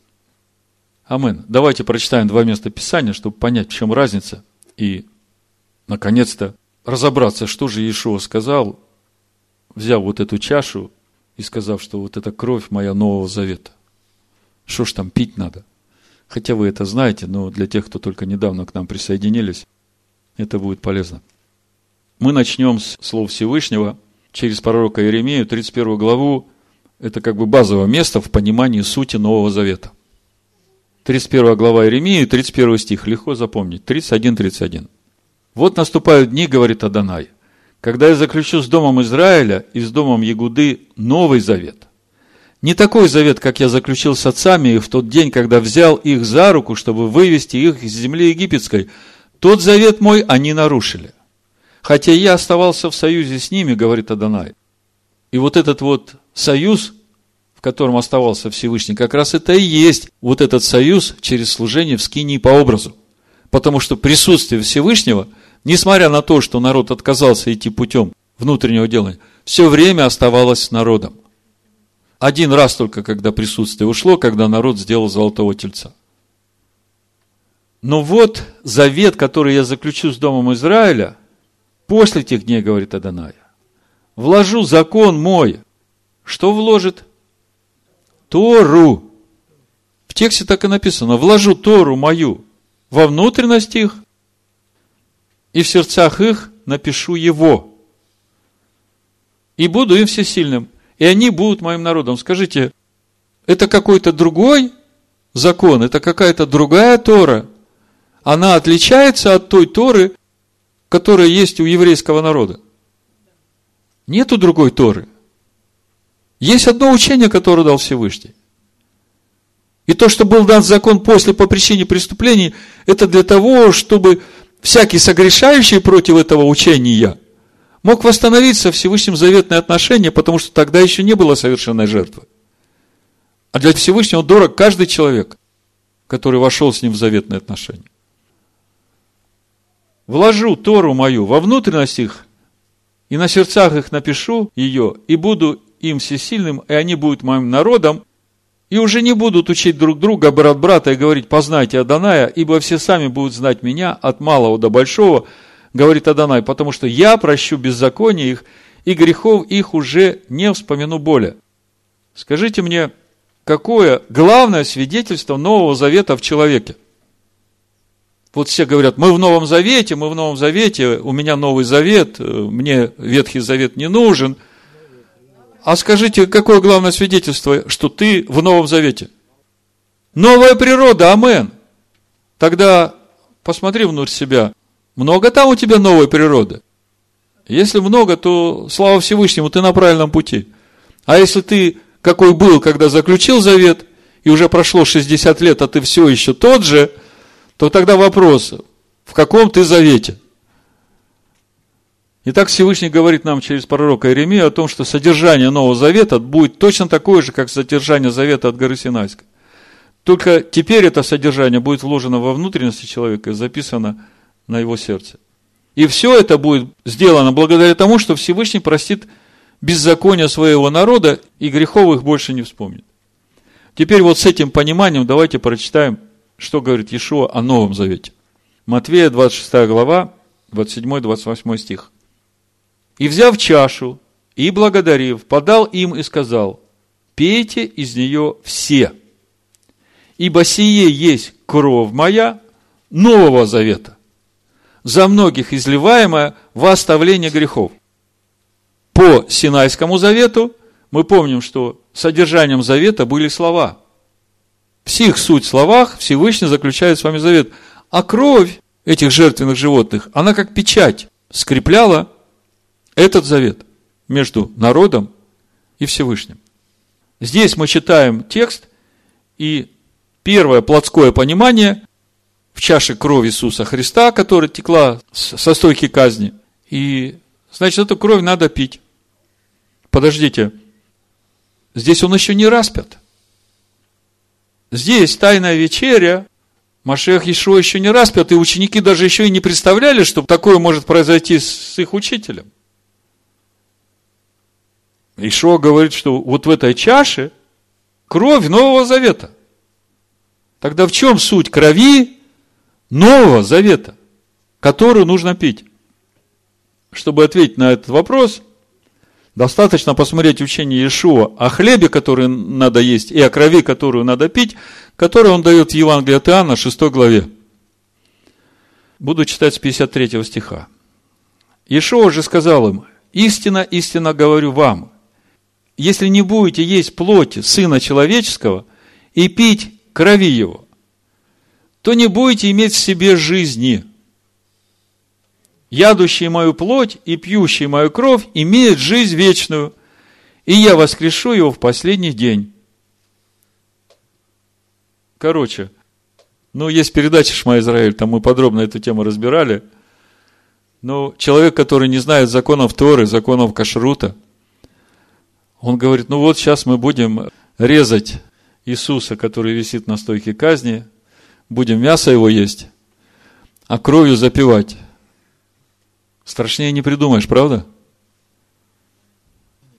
Амен. Давайте прочитаем два места Писания, чтобы понять, в чем разница. И, наконец-то, разобраться, что же Иешуа сказал взяв вот эту чашу и сказав, что вот это кровь моя Нового Завета. Что ж там пить надо? Хотя вы это знаете, но для тех, кто только недавно к нам присоединились, это будет полезно. Мы начнем с слов Всевышнего через пророка Иеремию, 31 главу. Это как бы базовое место в понимании сути Нового Завета. 31 глава Иеремии, 31 стих, легко запомнить, 31-31. Вот наступают дни, говорит Адонай, когда я заключу с Домом Израиля и с Домом Ягуды новый завет. Не такой завет, как я заключил с отцами в тот день, когда взял их за руку, чтобы вывести их из земли египетской. Тот завет мой они нарушили. Хотя я оставался в союзе с ними, говорит Адонай. И вот этот вот союз, в котором оставался Всевышний, как раз это и есть вот этот союз через служение в скинии по образу. Потому что присутствие Всевышнего – несмотря на то, что народ отказался идти путем внутреннего делания, все время оставалось с народом. Один раз только, когда присутствие ушло, когда народ сделал золотого тельца. Но вот завет, который я заключу с Домом Израиля, после тех дней, говорит Аданая, вложу закон мой. Что вложит? Тору. В тексте так и написано, вложу Тору мою во внутренность их и в сердцах их напишу его. И буду им всесильным. И они будут моим народом. Скажите, это какой-то другой закон, это какая-то другая Тора. Она отличается от той Торы, которая есть у еврейского народа. Нету другой Торы. Есть одно учение, которое дал Всевышний. И то, что был дан закон после по причине преступлений, это для того, чтобы всякий согрешающий против этого учения мог восстановить со Всевышним заветные отношения, потому что тогда еще не было совершенной жертвы. А для Всевышнего дорог каждый человек, который вошел с ним в заветные отношения. Вложу Тору мою во внутренность их, и на сердцах их напишу ее, и буду им всесильным, и они будут моим народом, и уже не будут учить друг друга, брат брата, и говорить, познайте Аданая, ибо все сами будут знать меня от малого до большого, говорит Адонай, потому что я прощу беззаконие их, и грехов их уже не вспомину более. Скажите мне, какое главное свидетельство Нового Завета в человеке? Вот все говорят, мы в Новом Завете, мы в Новом Завете, у меня Новый Завет, мне Ветхий Завет не нужен – а скажите, какое главное свидетельство, что ты в Новом Завете? Новая природа, амен. Тогда посмотри внутрь себя. Много там у тебя новой природы? Если много, то слава Всевышнему, ты на правильном пути. А если ты какой был, когда заключил завет, и уже прошло 60 лет, а ты все еще тот же, то тогда вопрос, в каком ты завете? Итак, Всевышний говорит нам через пророка Иеремию о том, что содержание Нового Завета будет точно такое же, как содержание Завета от горы Синайской. Только теперь это содержание будет вложено во внутренности человека и записано на его сердце. И все это будет сделано благодаря тому, что Всевышний простит беззаконие своего народа и грехов их больше не вспомнит. Теперь вот с этим пониманием давайте прочитаем, что говорит Иешуа о Новом Завете. Матвея 26 глава, 27-28 стих. И взяв чашу, и благодарив, подал им и сказал, пейте из нее все, ибо сие есть кровь моя Нового Завета, за многих изливаемая во оставление грехов. по Синайскому завету, мы помним, что содержанием завета были слова. В сих суть словах Всевышний заключает с вами завет. А кровь этих жертвенных животных, она как печать скрепляла этот завет между народом и Всевышним. Здесь мы читаем текст, и первое плотское понимание в чаше крови Иисуса Христа, которая текла со стойки казни. И, значит, эту кровь надо пить. Подождите, здесь он еще не распят. Здесь тайная вечеря, Машех Ишуа еще не распят, и ученики даже еще и не представляли, что такое может произойти с их учителем. Ишуа говорит, что вот в этой чаше кровь Нового Завета. Тогда в чем суть крови Нового Завета, которую нужно пить? Чтобы ответить на этот вопрос, достаточно посмотреть учение Иешуа о хлебе, который надо есть, и о крови, которую надо пить, которую он дает в Евангелии от Иоанна, 6 главе. Буду читать с 53 стиха. Иешуа же сказал им, истинно, истинно говорю вам, если не будете есть плоти Сына Человеческого и пить крови Его, то не будете иметь в себе жизни. Ядущий мою плоть и пьющий мою кровь имеет жизнь вечную, и я воскрешу его в последний день. Короче, ну, есть передача «Шма Израиль», там мы подробно эту тему разбирали. Но человек, который не знает законов Торы, законов Кашрута – он говорит, ну вот сейчас мы будем резать Иисуса, который висит на стойке казни, будем мясо его есть, а кровью запивать. Страшнее не придумаешь, правда?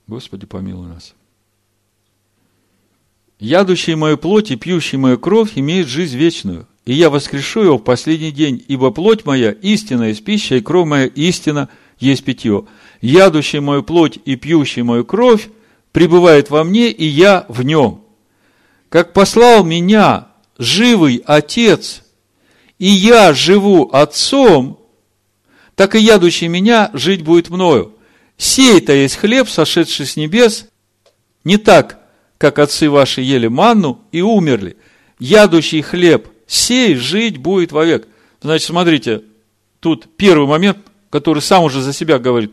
Господи, помилуй нас. Ядущий мою плоть и пьющий мою кровь имеет жизнь вечную, и я воскрешу его в последний день, ибо плоть моя истина есть пища, и кровь моя истина есть питье. Ядущий мою плоть и пьющий мою кровь пребывает во мне, и я в нем. Как послал меня живый Отец, и я живу Отцом, так и ядущий меня жить будет мною. Сей-то есть хлеб, сошедший с небес, не так, как отцы ваши ели манну и умерли. Ядущий хлеб, сей жить будет вовек. Значит, смотрите, тут первый момент, который сам уже за себя говорит.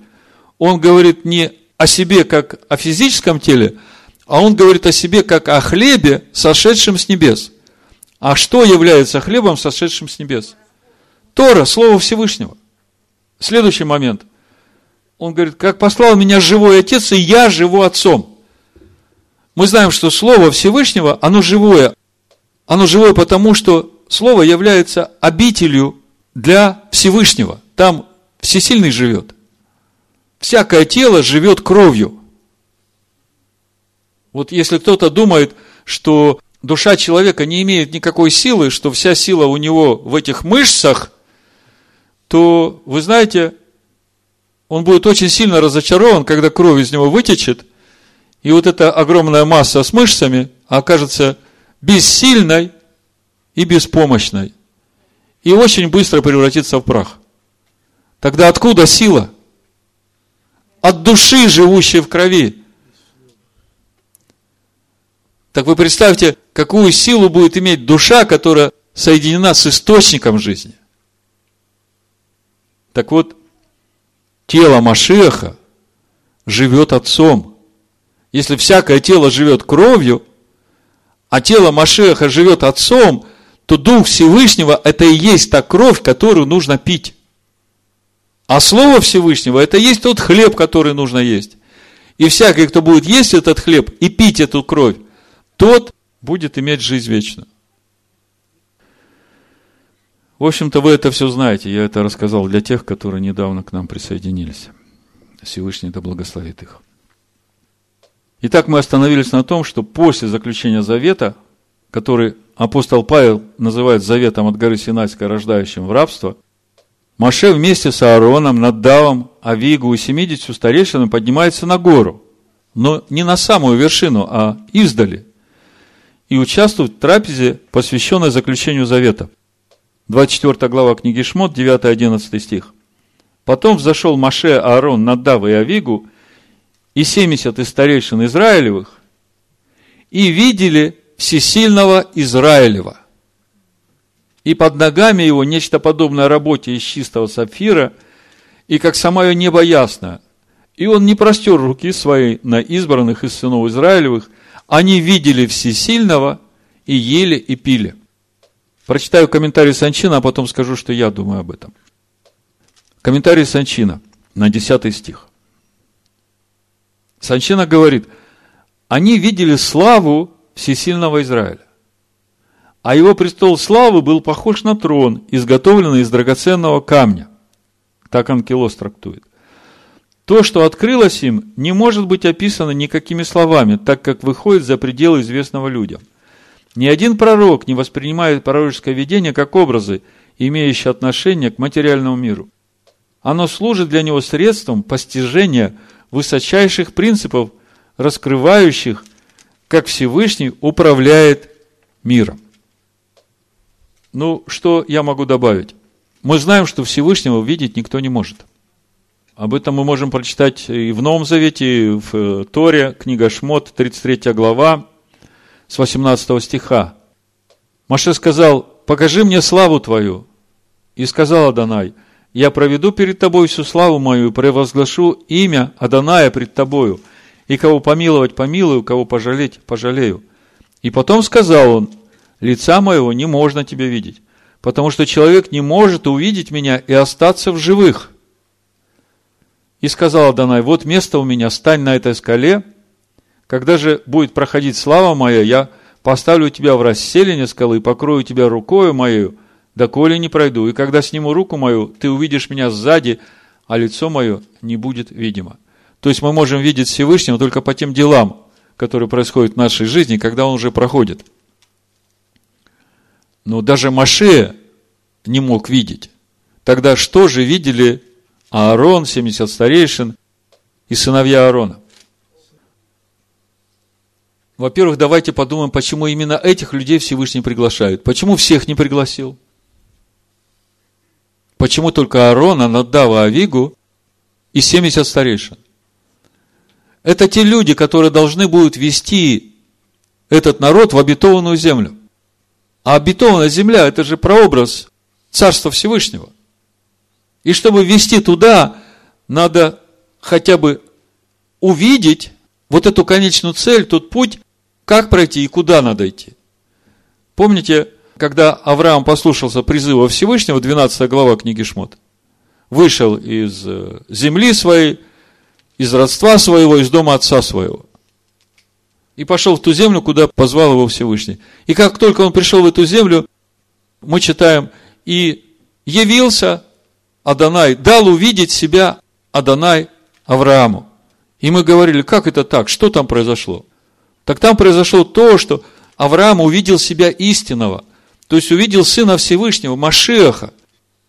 Он говорит не о себе как о физическом теле, а он говорит о себе как о хлебе, сошедшем с небес. А что является хлебом, сошедшим с небес? Тора, Слово Всевышнего. Следующий момент. Он говорит, как послал меня живой Отец, и я живу Отцом. Мы знаем, что Слово Всевышнего, оно живое. Оно живое потому, что Слово является обителью для Всевышнего. Там Всесильный живет всякое тело живет кровью. Вот если кто-то думает, что душа человека не имеет никакой силы, что вся сила у него в этих мышцах, то, вы знаете, он будет очень сильно разочарован, когда кровь из него вытечет, и вот эта огромная масса с мышцами окажется бессильной и беспомощной, и очень быстро превратится в прах. Тогда откуда сила? От души, живущей в крови. Так вы представьте, какую силу будет иметь душа, которая соединена с источником жизни. Так вот, тело Машеха живет Отцом. Если всякое тело живет кровью, а тело Машеха живет Отцом, то Дух Всевышнего – это и есть та кровь, которую нужно пить. А Слово Всевышнего – это есть тот хлеб, который нужно есть. И всякий, кто будет есть этот хлеб и пить эту кровь, тот будет иметь жизнь вечную. В общем-то, вы это все знаете. Я это рассказал для тех, которые недавно к нам присоединились. Всевышний да благословит их. Итак, мы остановились на том, что после заключения завета, который апостол Павел называет заветом от горы Синайской, рождающим в рабство, Маше вместе с Аароном, Наддавом, Авигу и 70 старейшинами поднимается на гору, но не на самую вершину, а издали, и участвует в трапезе, посвященной заключению завета. 24 глава книги Шмот, 9-11 стих. Потом взошел Маше, Аарон, Наддав и Авигу, и семьдесят из старейшин Израилевых, и видели всесильного Израилева. И под ногами его нечто подобное работе из чистого сапфира, и как самое небо ясно. И он не простер руки свои на избранных из сынов Израилевых, они видели всесильного и ели и пили. Прочитаю комментарий Санчина, а потом скажу, что я думаю об этом. Комментарий Санчина на 10 стих. Санчина говорит, они видели славу всесильного Израиля. А его престол славы был похож на трон, изготовленный из драгоценного камня. Так Анкелос трактует. То, что открылось им, не может быть описано никакими словами, так как выходит за пределы известного людям. Ни один пророк не воспринимает пророческое видение как образы, имеющие отношение к материальному миру. Оно служит для него средством постижения высочайших принципов, раскрывающих, как Всевышний управляет миром. Ну, что я могу добавить? Мы знаем, что Всевышнего видеть никто не может – об этом мы можем прочитать и в Новом Завете, и в э, Торе, книга Шмот, 33 глава, с 18 стиха. Маше сказал, покажи мне славу твою. И сказал Адонай, я проведу перед тобой всю славу мою и превозглашу имя Адоная пред тобою. И кого помиловать, помилую, кого пожалеть, пожалею. И потом сказал он, лица моего не можно тебе видеть, потому что человек не может увидеть меня и остаться в живых. И сказал Адонай, вот место у меня, стань на этой скале. Когда же будет проходить слава моя, я поставлю тебя в расселение скалы, покрою тебя рукою моею, доколе не пройду. И когда сниму руку мою, ты увидишь меня сзади, а лицо мое не будет видимо. То есть мы можем видеть Всевышнего только по тем делам, которые происходят в нашей жизни, когда он уже проходит. Но даже Маше не мог видеть. Тогда что же видели Аарон, 70 старейшин и сыновья Аарона. Во-первых, давайте подумаем, почему именно этих людей Всевышний приглашают. Почему всех не пригласил? Почему только Аарона, Надава, Авигу и 70 старейшин? Это те люди, которые должны будут вести этот народ в обетованную землю. А обетованная земля – это же прообраз Царства Всевышнего – и чтобы ввести туда, надо хотя бы увидеть вот эту конечную цель, тот путь, как пройти и куда надо идти. Помните, когда Авраам послушался призыва Всевышнего, 12 глава книги Шмот, вышел из э, земли своей, из родства своего, из дома отца своего. И пошел в ту землю, куда позвал его Всевышний. И как только он пришел в эту землю, мы читаем, и явился Адонай, дал увидеть себя Адонай Аврааму. И мы говорили, как это так, что там произошло? Так там произошло то, что Авраам увидел себя истинного, то есть увидел Сына Всевышнего, Машеха,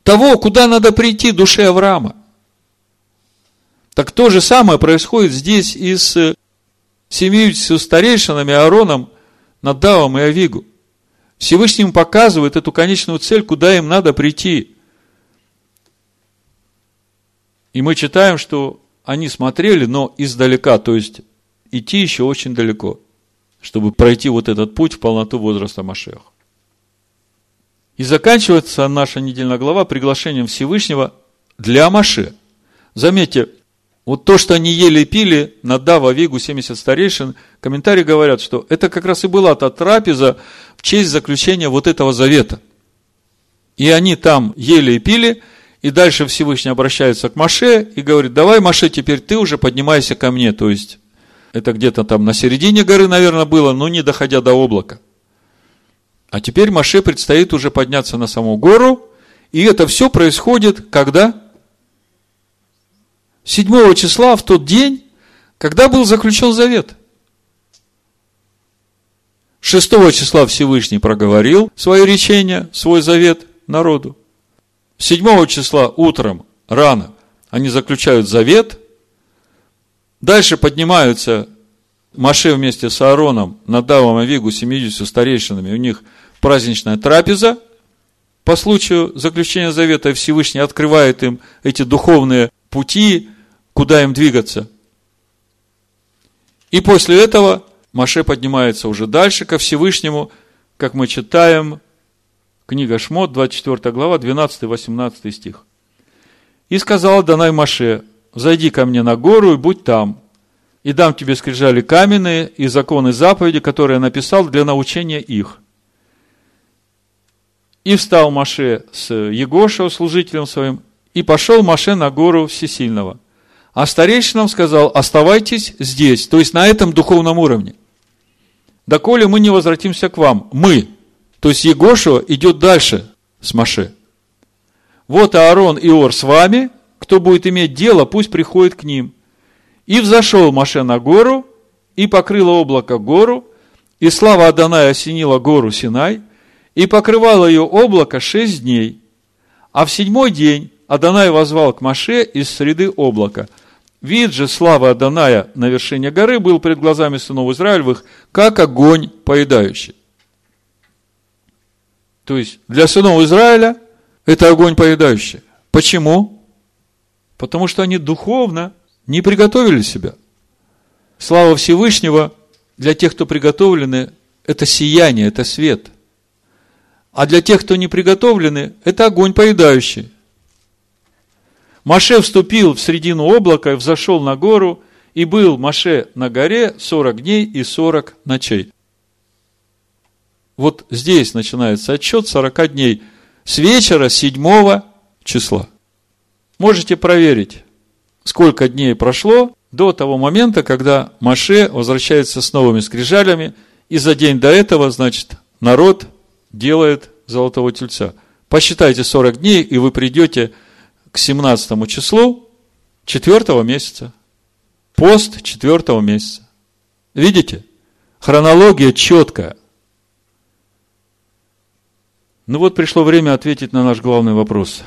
того, куда надо прийти душе Авраама. Так то же самое происходит здесь и с семьюдесятью старейшинами Аароном, Надавом и Авигу. Всевышний показывает эту конечную цель, куда им надо прийти. И мы читаем, что они смотрели, но издалека, то есть идти еще очень далеко, чтобы пройти вот этот путь в полноту возраста Машеха. И заканчивается наша недельная глава приглашением Всевышнего для Маше. Заметьте, вот то, что они ели и пили, Надава, Вигу, 70 старейшин, комментарии говорят, что это как раз и была та трапеза в честь заключения вот этого завета. И они там ели и пили – и дальше Всевышний обращается к Маше и говорит, давай, Маше, теперь ты уже поднимайся ко мне. То есть, это где-то там на середине горы, наверное, было, но не доходя до облака. А теперь Маше предстоит уже подняться на саму гору, и это все происходит когда? 7 числа, в тот день, когда был заключен завет. 6 числа Всевышний проговорил свое речение, свой завет народу. 7 числа утром, рано, они заключают завет. Дальше поднимаются Маше вместе с Аароном, Надавом, Авигу, 70 старейшинами. У них праздничная трапеза. По случаю заключения завета Всевышний открывает им эти духовные пути, куда им двигаться. И после этого Маше поднимается уже дальше ко Всевышнему, как мы читаем, книга Шмот, 24 глава, 12-18 стих. «И сказал Данай Маше, зайди ко мне на гору и будь там, и дам тебе скрижали каменные и законы заповеди, которые я написал для научения их». И встал Маше с Егошева, служителем своим, и пошел Маше на гору Всесильного. А старейшинам сказал, оставайтесь здесь, то есть на этом духовном уровне. Доколе мы не возвратимся к вам, мы, то есть Егошева идет дальше с Маше. Вот Аарон и Ор с вами, кто будет иметь дело, пусть приходит к ним. И взошел Маше на гору, и покрыло облако гору, и слава Адоная осенила гору Синай, и покрывало ее облако шесть дней. А в седьмой день Адонай возвал к Маше из среды облака. Вид же славы Адоная на вершине горы был пред глазами сынов Израилевых, как огонь поедающий. То есть, для сынов Израиля это огонь поедающий. Почему? Потому что они духовно не приготовили себя. Слава Всевышнего для тех, кто приготовлены, это сияние, это свет. А для тех, кто не приготовлены, это огонь поедающий. Маше вступил в середину облака взошел на гору, и был Маше на горе 40 дней и 40 ночей. Вот здесь начинается отчет 40 дней с вечера 7 числа. Можете проверить, сколько дней прошло до того момента, когда Маше возвращается с новыми скрижалями, и за день до этого, значит, народ делает золотого тельца. Посчитайте 40 дней, и вы придете 17 числу 4 месяца. Пост 4 месяца. Видите? Хронология четкая. Ну вот пришло время ответить на наш главный вопрос.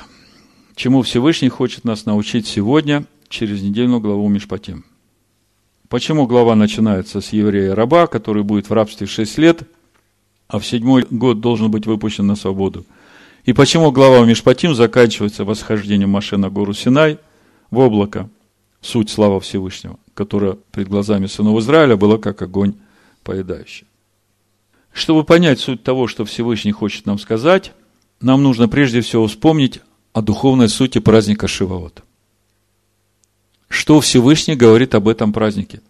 Чему Всевышний хочет нас научить сегодня, через недельную главу Мишпатим? Почему глава начинается с еврея-раба, который будет в рабстве 6 лет, а в седьмой год должен быть выпущен на свободу – и почему глава Мишпатим заканчивается восхождением Маше на гору Синай в облако, суть слава Всевышнего, которая пред глазами сынов Израиля была как огонь поедающий. Чтобы понять суть того, что Всевышний хочет нам сказать, нам нужно прежде всего вспомнить о духовной сути праздника Шивоот. Что Всевышний говорит об этом празднике?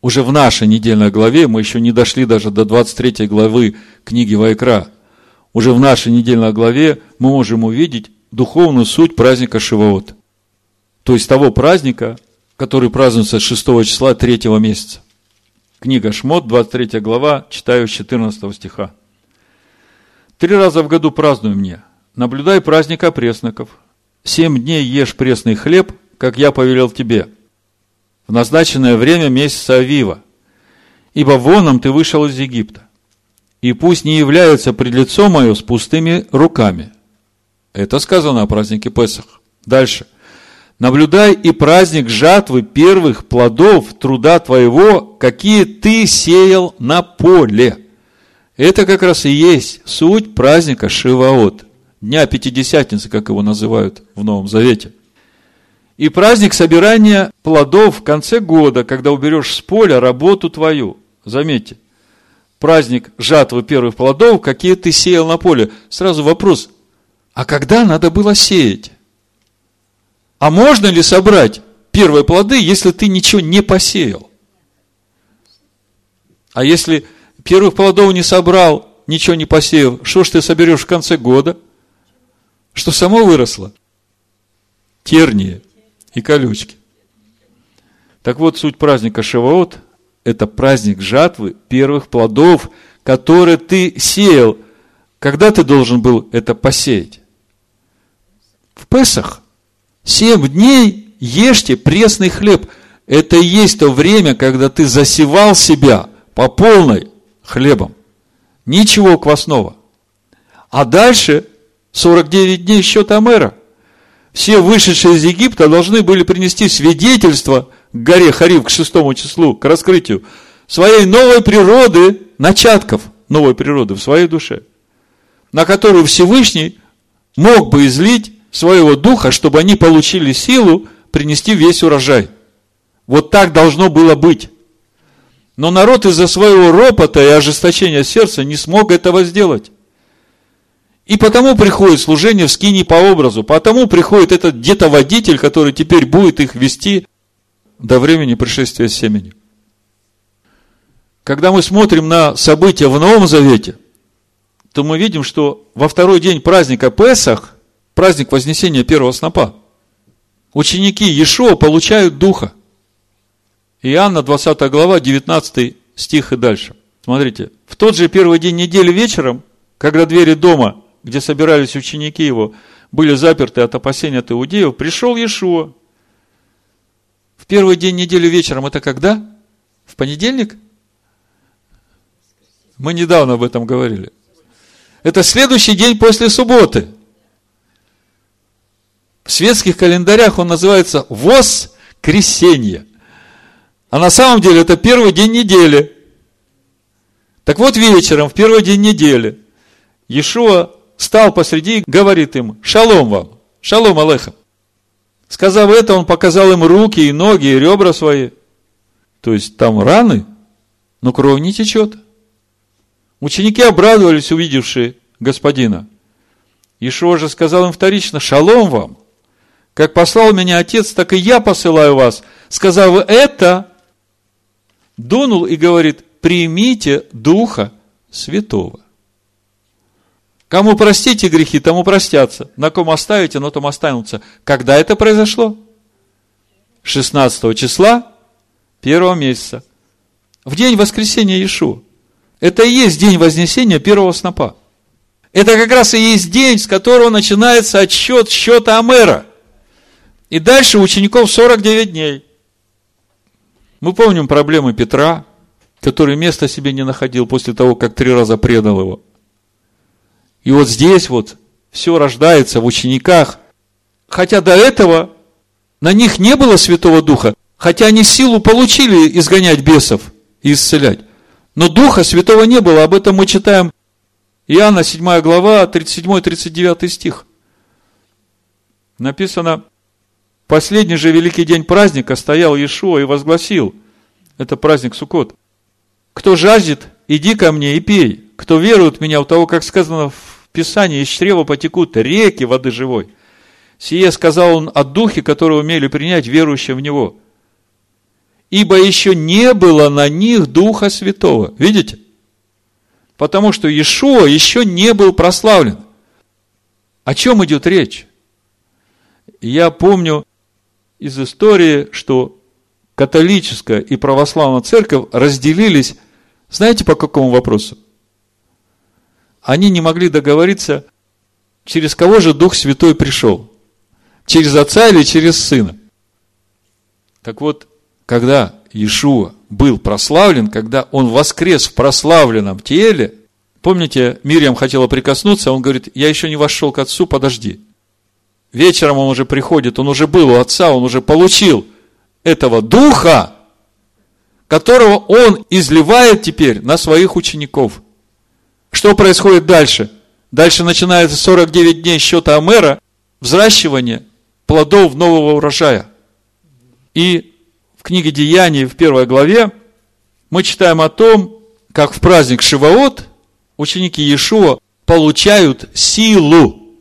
Уже в нашей недельной главе, мы еще не дошли даже до 23 главы книги Вайкра, уже в нашей недельной главе мы можем увидеть духовную суть праздника Шивоот. То есть того праздника, который празднуется 6 числа 3 месяца. Книга Шмот, 23 глава, читаю с 14 стиха. Три раза в году празднуй мне. Наблюдай праздник опресноков. Семь дней ешь пресный хлеб, как я повелел тебе. В назначенное время месяца Авива. Ибо воном ты вышел из Египта и пусть не являются пред лицо мое с пустыми руками. Это сказано о празднике Песах. Дальше. Наблюдай и праздник жатвы первых плодов труда твоего, какие ты сеял на поле. Это как раз и есть суть праздника Шиваот, Дня Пятидесятницы, как его называют в Новом Завете. И праздник собирания плодов в конце года, когда уберешь с поля работу твою. Заметьте, праздник жатвы первых плодов, какие ты сеял на поле. Сразу вопрос, а когда надо было сеять? А можно ли собрать первые плоды, если ты ничего не посеял? А если первых плодов не собрал, ничего не посеял, что ж ты соберешь в конце года? Что само выросло? Тернии и колючки. Так вот, суть праздника Шаваот это праздник жатвы первых плодов, которые ты сеял. Когда ты должен был это посеять? В Песах. Семь дней ешьте пресный хлеб. Это и есть то время, когда ты засевал себя по полной хлебом. Ничего квасного. А дальше 49 дней счета мэра. Все вышедшие из Египта должны были принести свидетельство к горе Харив к шестому числу, к раскрытию своей новой природы, начатков новой природы в своей душе, на которую Всевышний мог бы излить своего духа, чтобы они получили силу принести весь урожай. Вот так должно было быть. Но народ из-за своего ропота и ожесточения сердца не смог этого сделать. И потому приходит служение в скине по образу, потому приходит этот где-то водитель, который теперь будет их вести до времени пришествия семени. Когда мы смотрим на события в Новом Завете, то мы видим, что во второй день праздника Песах, праздник Вознесения первого снопа, ученики Иешуа получают Духа. Иоанна 20 глава, 19 стих и дальше. Смотрите, в тот же первый день недели вечером, когда двери дома где собирались ученики его, были заперты от опасения от иудеев, пришел Иешуа. Первый день недели вечером, это когда? В понедельник? Мы недавно об этом говорили. Это следующий день после субботы. В светских календарях он называется воскресенье. А на самом деле это первый день недели. Так вот вечером, в первый день недели, Иешуа стал посреди и говорит им, шалом вам, шалом алейхам. Сказав это, он показал им руки и ноги, и ребра свои. То есть там раны, но кровь не течет. Ученики обрадовались, увидевшие господина. Ишуа же сказал им вторично, шалом вам. Как послал меня отец, так и я посылаю вас. Сказав это, дунул и говорит, примите Духа Святого. Кому простите грехи, тому простятся. На ком оставите, на том останутся. Когда это произошло? 16 числа первого месяца. В день воскресения Иешуа. Это и есть день вознесения первого снопа. Это как раз и есть день, с которого начинается отсчет счета Амера. И дальше учеников 49 дней. Мы помним проблемы Петра, который места себе не находил после того, как три раза предал его. И вот здесь вот все рождается в учениках. Хотя до этого на них не было Святого Духа, хотя они силу получили изгонять бесов и исцелять. Но Духа Святого не было. Об этом мы читаем Иоанна 7 глава, 37-39 стих. Написано, последний же великий день праздника стоял Иешуа и возгласил, это праздник Суккот, кто жаждет, иди ко мне и пей. Кто верует в меня, у того, как сказано в Писании, из чрева потекут реки воды живой. Сие сказал он о духе, который умели принять верующие в него. Ибо еще не было на них Духа Святого. Видите? Потому что Иешуа еще не был прославлен. О чем идет речь? Я помню из истории, что католическая и православная церковь разделились, знаете, по какому вопросу? Они не могли договориться, через кого же Дух Святой пришел. Через Отца или через Сына. Так вот, когда Иешуа был прославлен, когда он воскрес в прославленном теле, помните, Мирьям хотела прикоснуться, он говорит, я еще не вошел к Отцу, подожди. Вечером он уже приходит, он уже был у Отца, он уже получил этого Духа, которого он изливает теперь на своих учеников – что происходит дальше? Дальше начинается 49 дней счета Амера, взращивание плодов нового урожая. И в книге Деяний в первой главе мы читаем о том, как в праздник Шиваот ученики Иешуа получают силу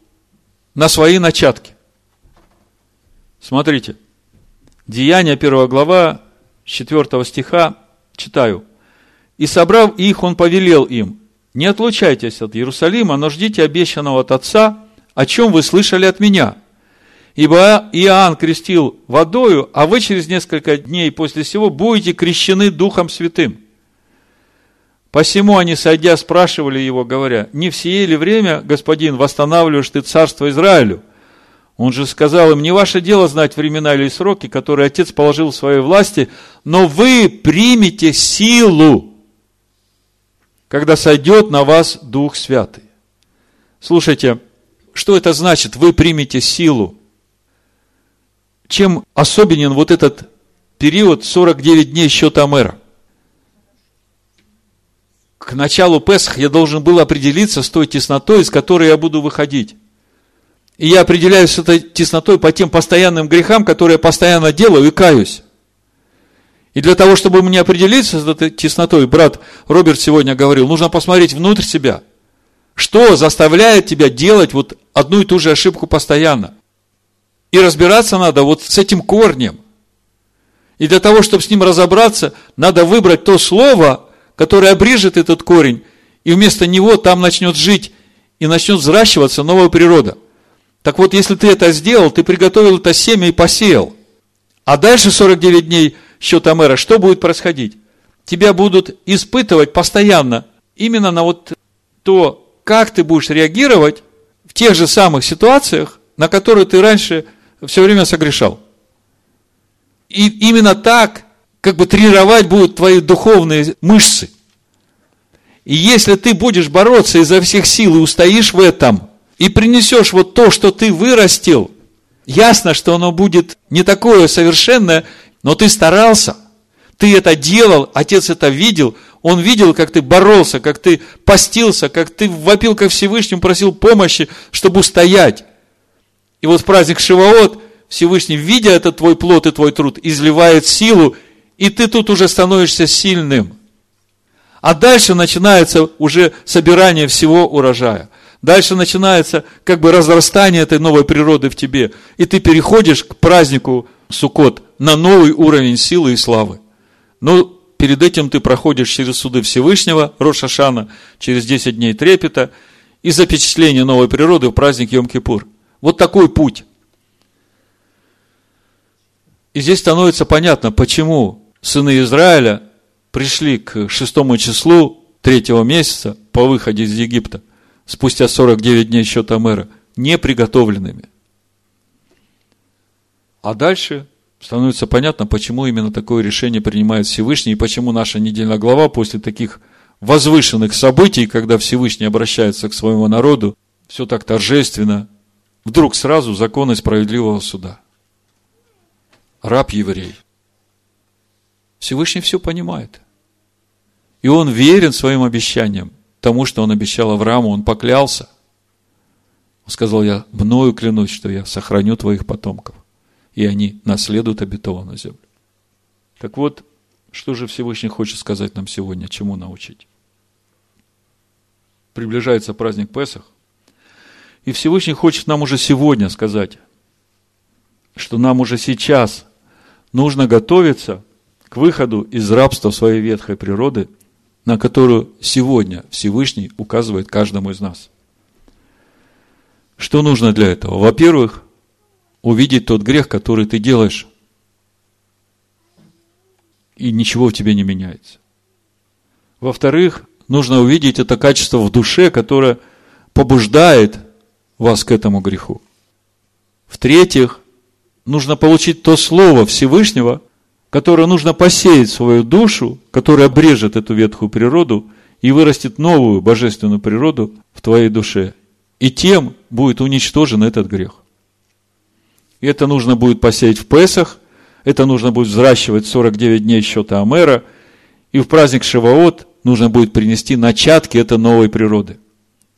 на свои начатки. Смотрите, Деяния, первая глава, 4 стиха, читаю. «И собрав их, он повелел им, не отлучайтесь от Иерусалима, но ждите обещанного от Отца, о чем вы слышали от меня. Ибо Иоанн крестил водою, а вы через несколько дней после сего будете крещены Духом Святым. Посему они, сойдя, спрашивали его, говоря, не в сие ли время, господин, восстанавливаешь ты царство Израилю? Он же сказал им, не ваше дело знать времена или сроки, которые Отец положил в своей власти, но вы примете силу, когда сойдет на вас Дух Святый. Слушайте, что это значит? Вы примете силу. Чем особенен вот этот период 49 дней счета мэра? К началу Песах я должен был определиться с той теснотой, из которой я буду выходить. И я определяюсь с этой теснотой по тем постоянным грехам, которые я постоянно делаю и каюсь. И для того, чтобы мне определиться с этой теснотой, брат Роберт сегодня говорил, нужно посмотреть внутрь себя. Что заставляет тебя делать вот одну и ту же ошибку постоянно? И разбираться надо вот с этим корнем. И для того, чтобы с ним разобраться, надо выбрать то слово, которое обрежет этот корень, и вместо него там начнет жить и начнет взращиваться новая природа. Так вот, если ты это сделал, ты приготовил это семя и посеял. А дальше 49 дней – счета мэра, что будет происходить? Тебя будут испытывать постоянно именно на вот то, как ты будешь реагировать в тех же самых ситуациях, на которые ты раньше все время согрешал. И именно так, как бы тренировать будут твои духовные мышцы. И если ты будешь бороться изо всех сил и устоишь в этом, и принесешь вот то, что ты вырастил, ясно, что оно будет не такое совершенное, но ты старался, ты это делал, отец это видел, он видел, как ты боролся, как ты постился, как ты вопил ко Всевышнему, просил помощи, чтобы устоять. И вот в праздник Шивоот Всевышний, видя этот твой плод и твой труд, изливает силу, и ты тут уже становишься сильным. А дальше начинается уже собирание всего урожая. Дальше начинается как бы разрастание этой новой природы в тебе. И ты переходишь к празднику Сукот на новый уровень силы и славы. Но перед этим ты проходишь через суды Всевышнего, Рошашана, через 10 дней трепета и запечатление новой природы в праздник Йом-Кипур. Вот такой путь. И здесь становится понятно, почему сыны Израиля пришли к шестому числу третьего месяца по выходе из Египта, спустя 49 дней счета мэра, неприготовленными – а дальше становится понятно, почему именно такое решение принимает Всевышний, и почему наша недельная глава после таких возвышенных событий, когда Всевышний обращается к своему народу, все так торжественно, вдруг сразу законы справедливого суда. Раб еврей. Всевышний все понимает. И он верен своим обещаниям, тому, что он обещал Аврааму, он поклялся. Он сказал, я мною клянусь, что я сохраню твоих потомков и они наследуют обетованную землю. Так вот, что же Всевышний хочет сказать нам сегодня, чему научить? Приближается праздник Песах, и Всевышний хочет нам уже сегодня сказать, что нам уже сейчас нужно готовиться к выходу из рабства своей ветхой природы, на которую сегодня Всевышний указывает каждому из нас. Что нужно для этого? Во-первых, увидеть тот грех, который ты делаешь, и ничего в тебе не меняется. Во-вторых, нужно увидеть это качество в душе, которое побуждает вас к этому греху. В-третьих, нужно получить то слово Всевышнего, которое нужно посеять в свою душу, которое обрежет эту ветхую природу и вырастет новую божественную природу в твоей душе. И тем будет уничтожен этот грех. И это нужно будет посеять в Песах, это нужно будет взращивать 49 дней счета Амера, и в праздник Шиваот нужно будет принести начатки этой новой природы.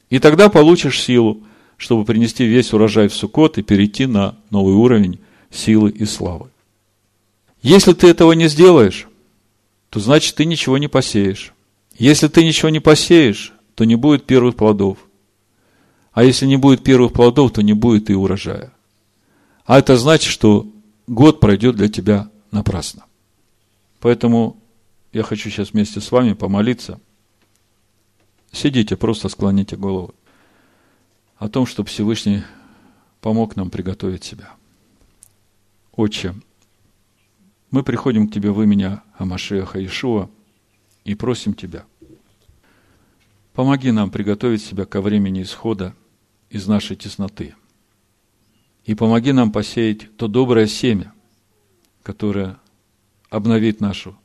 И тогда получишь силу, чтобы принести весь урожай в Сукот и перейти на новый уровень силы и славы. Если ты этого не сделаешь, то значит ты ничего не посеешь. Если ты ничего не посеешь, то не будет первых плодов. А если не будет первых плодов, то не будет и урожая. А это значит, что год пройдет для тебя напрасно. Поэтому я хочу сейчас вместе с вами помолиться. Сидите, просто склоните голову. О том, чтобы Всевышний помог нам приготовить себя. Отче, мы приходим к Тебе в имени Амашеха Ишуа и просим Тебя, помоги нам приготовить себя ко времени исхода из нашей тесноты – и помоги нам посеять то доброе семя, которое обновит нашу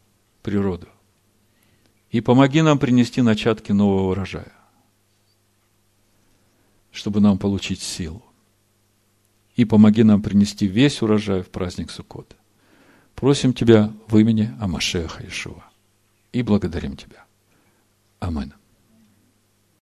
природу. И помоги нам принести начатки нового урожая, чтобы нам получить силу. И помоги нам принести весь урожай в праздник Суккота. Просим Тебя в имени Амашеха Ишуа. И благодарим Тебя. Аминь.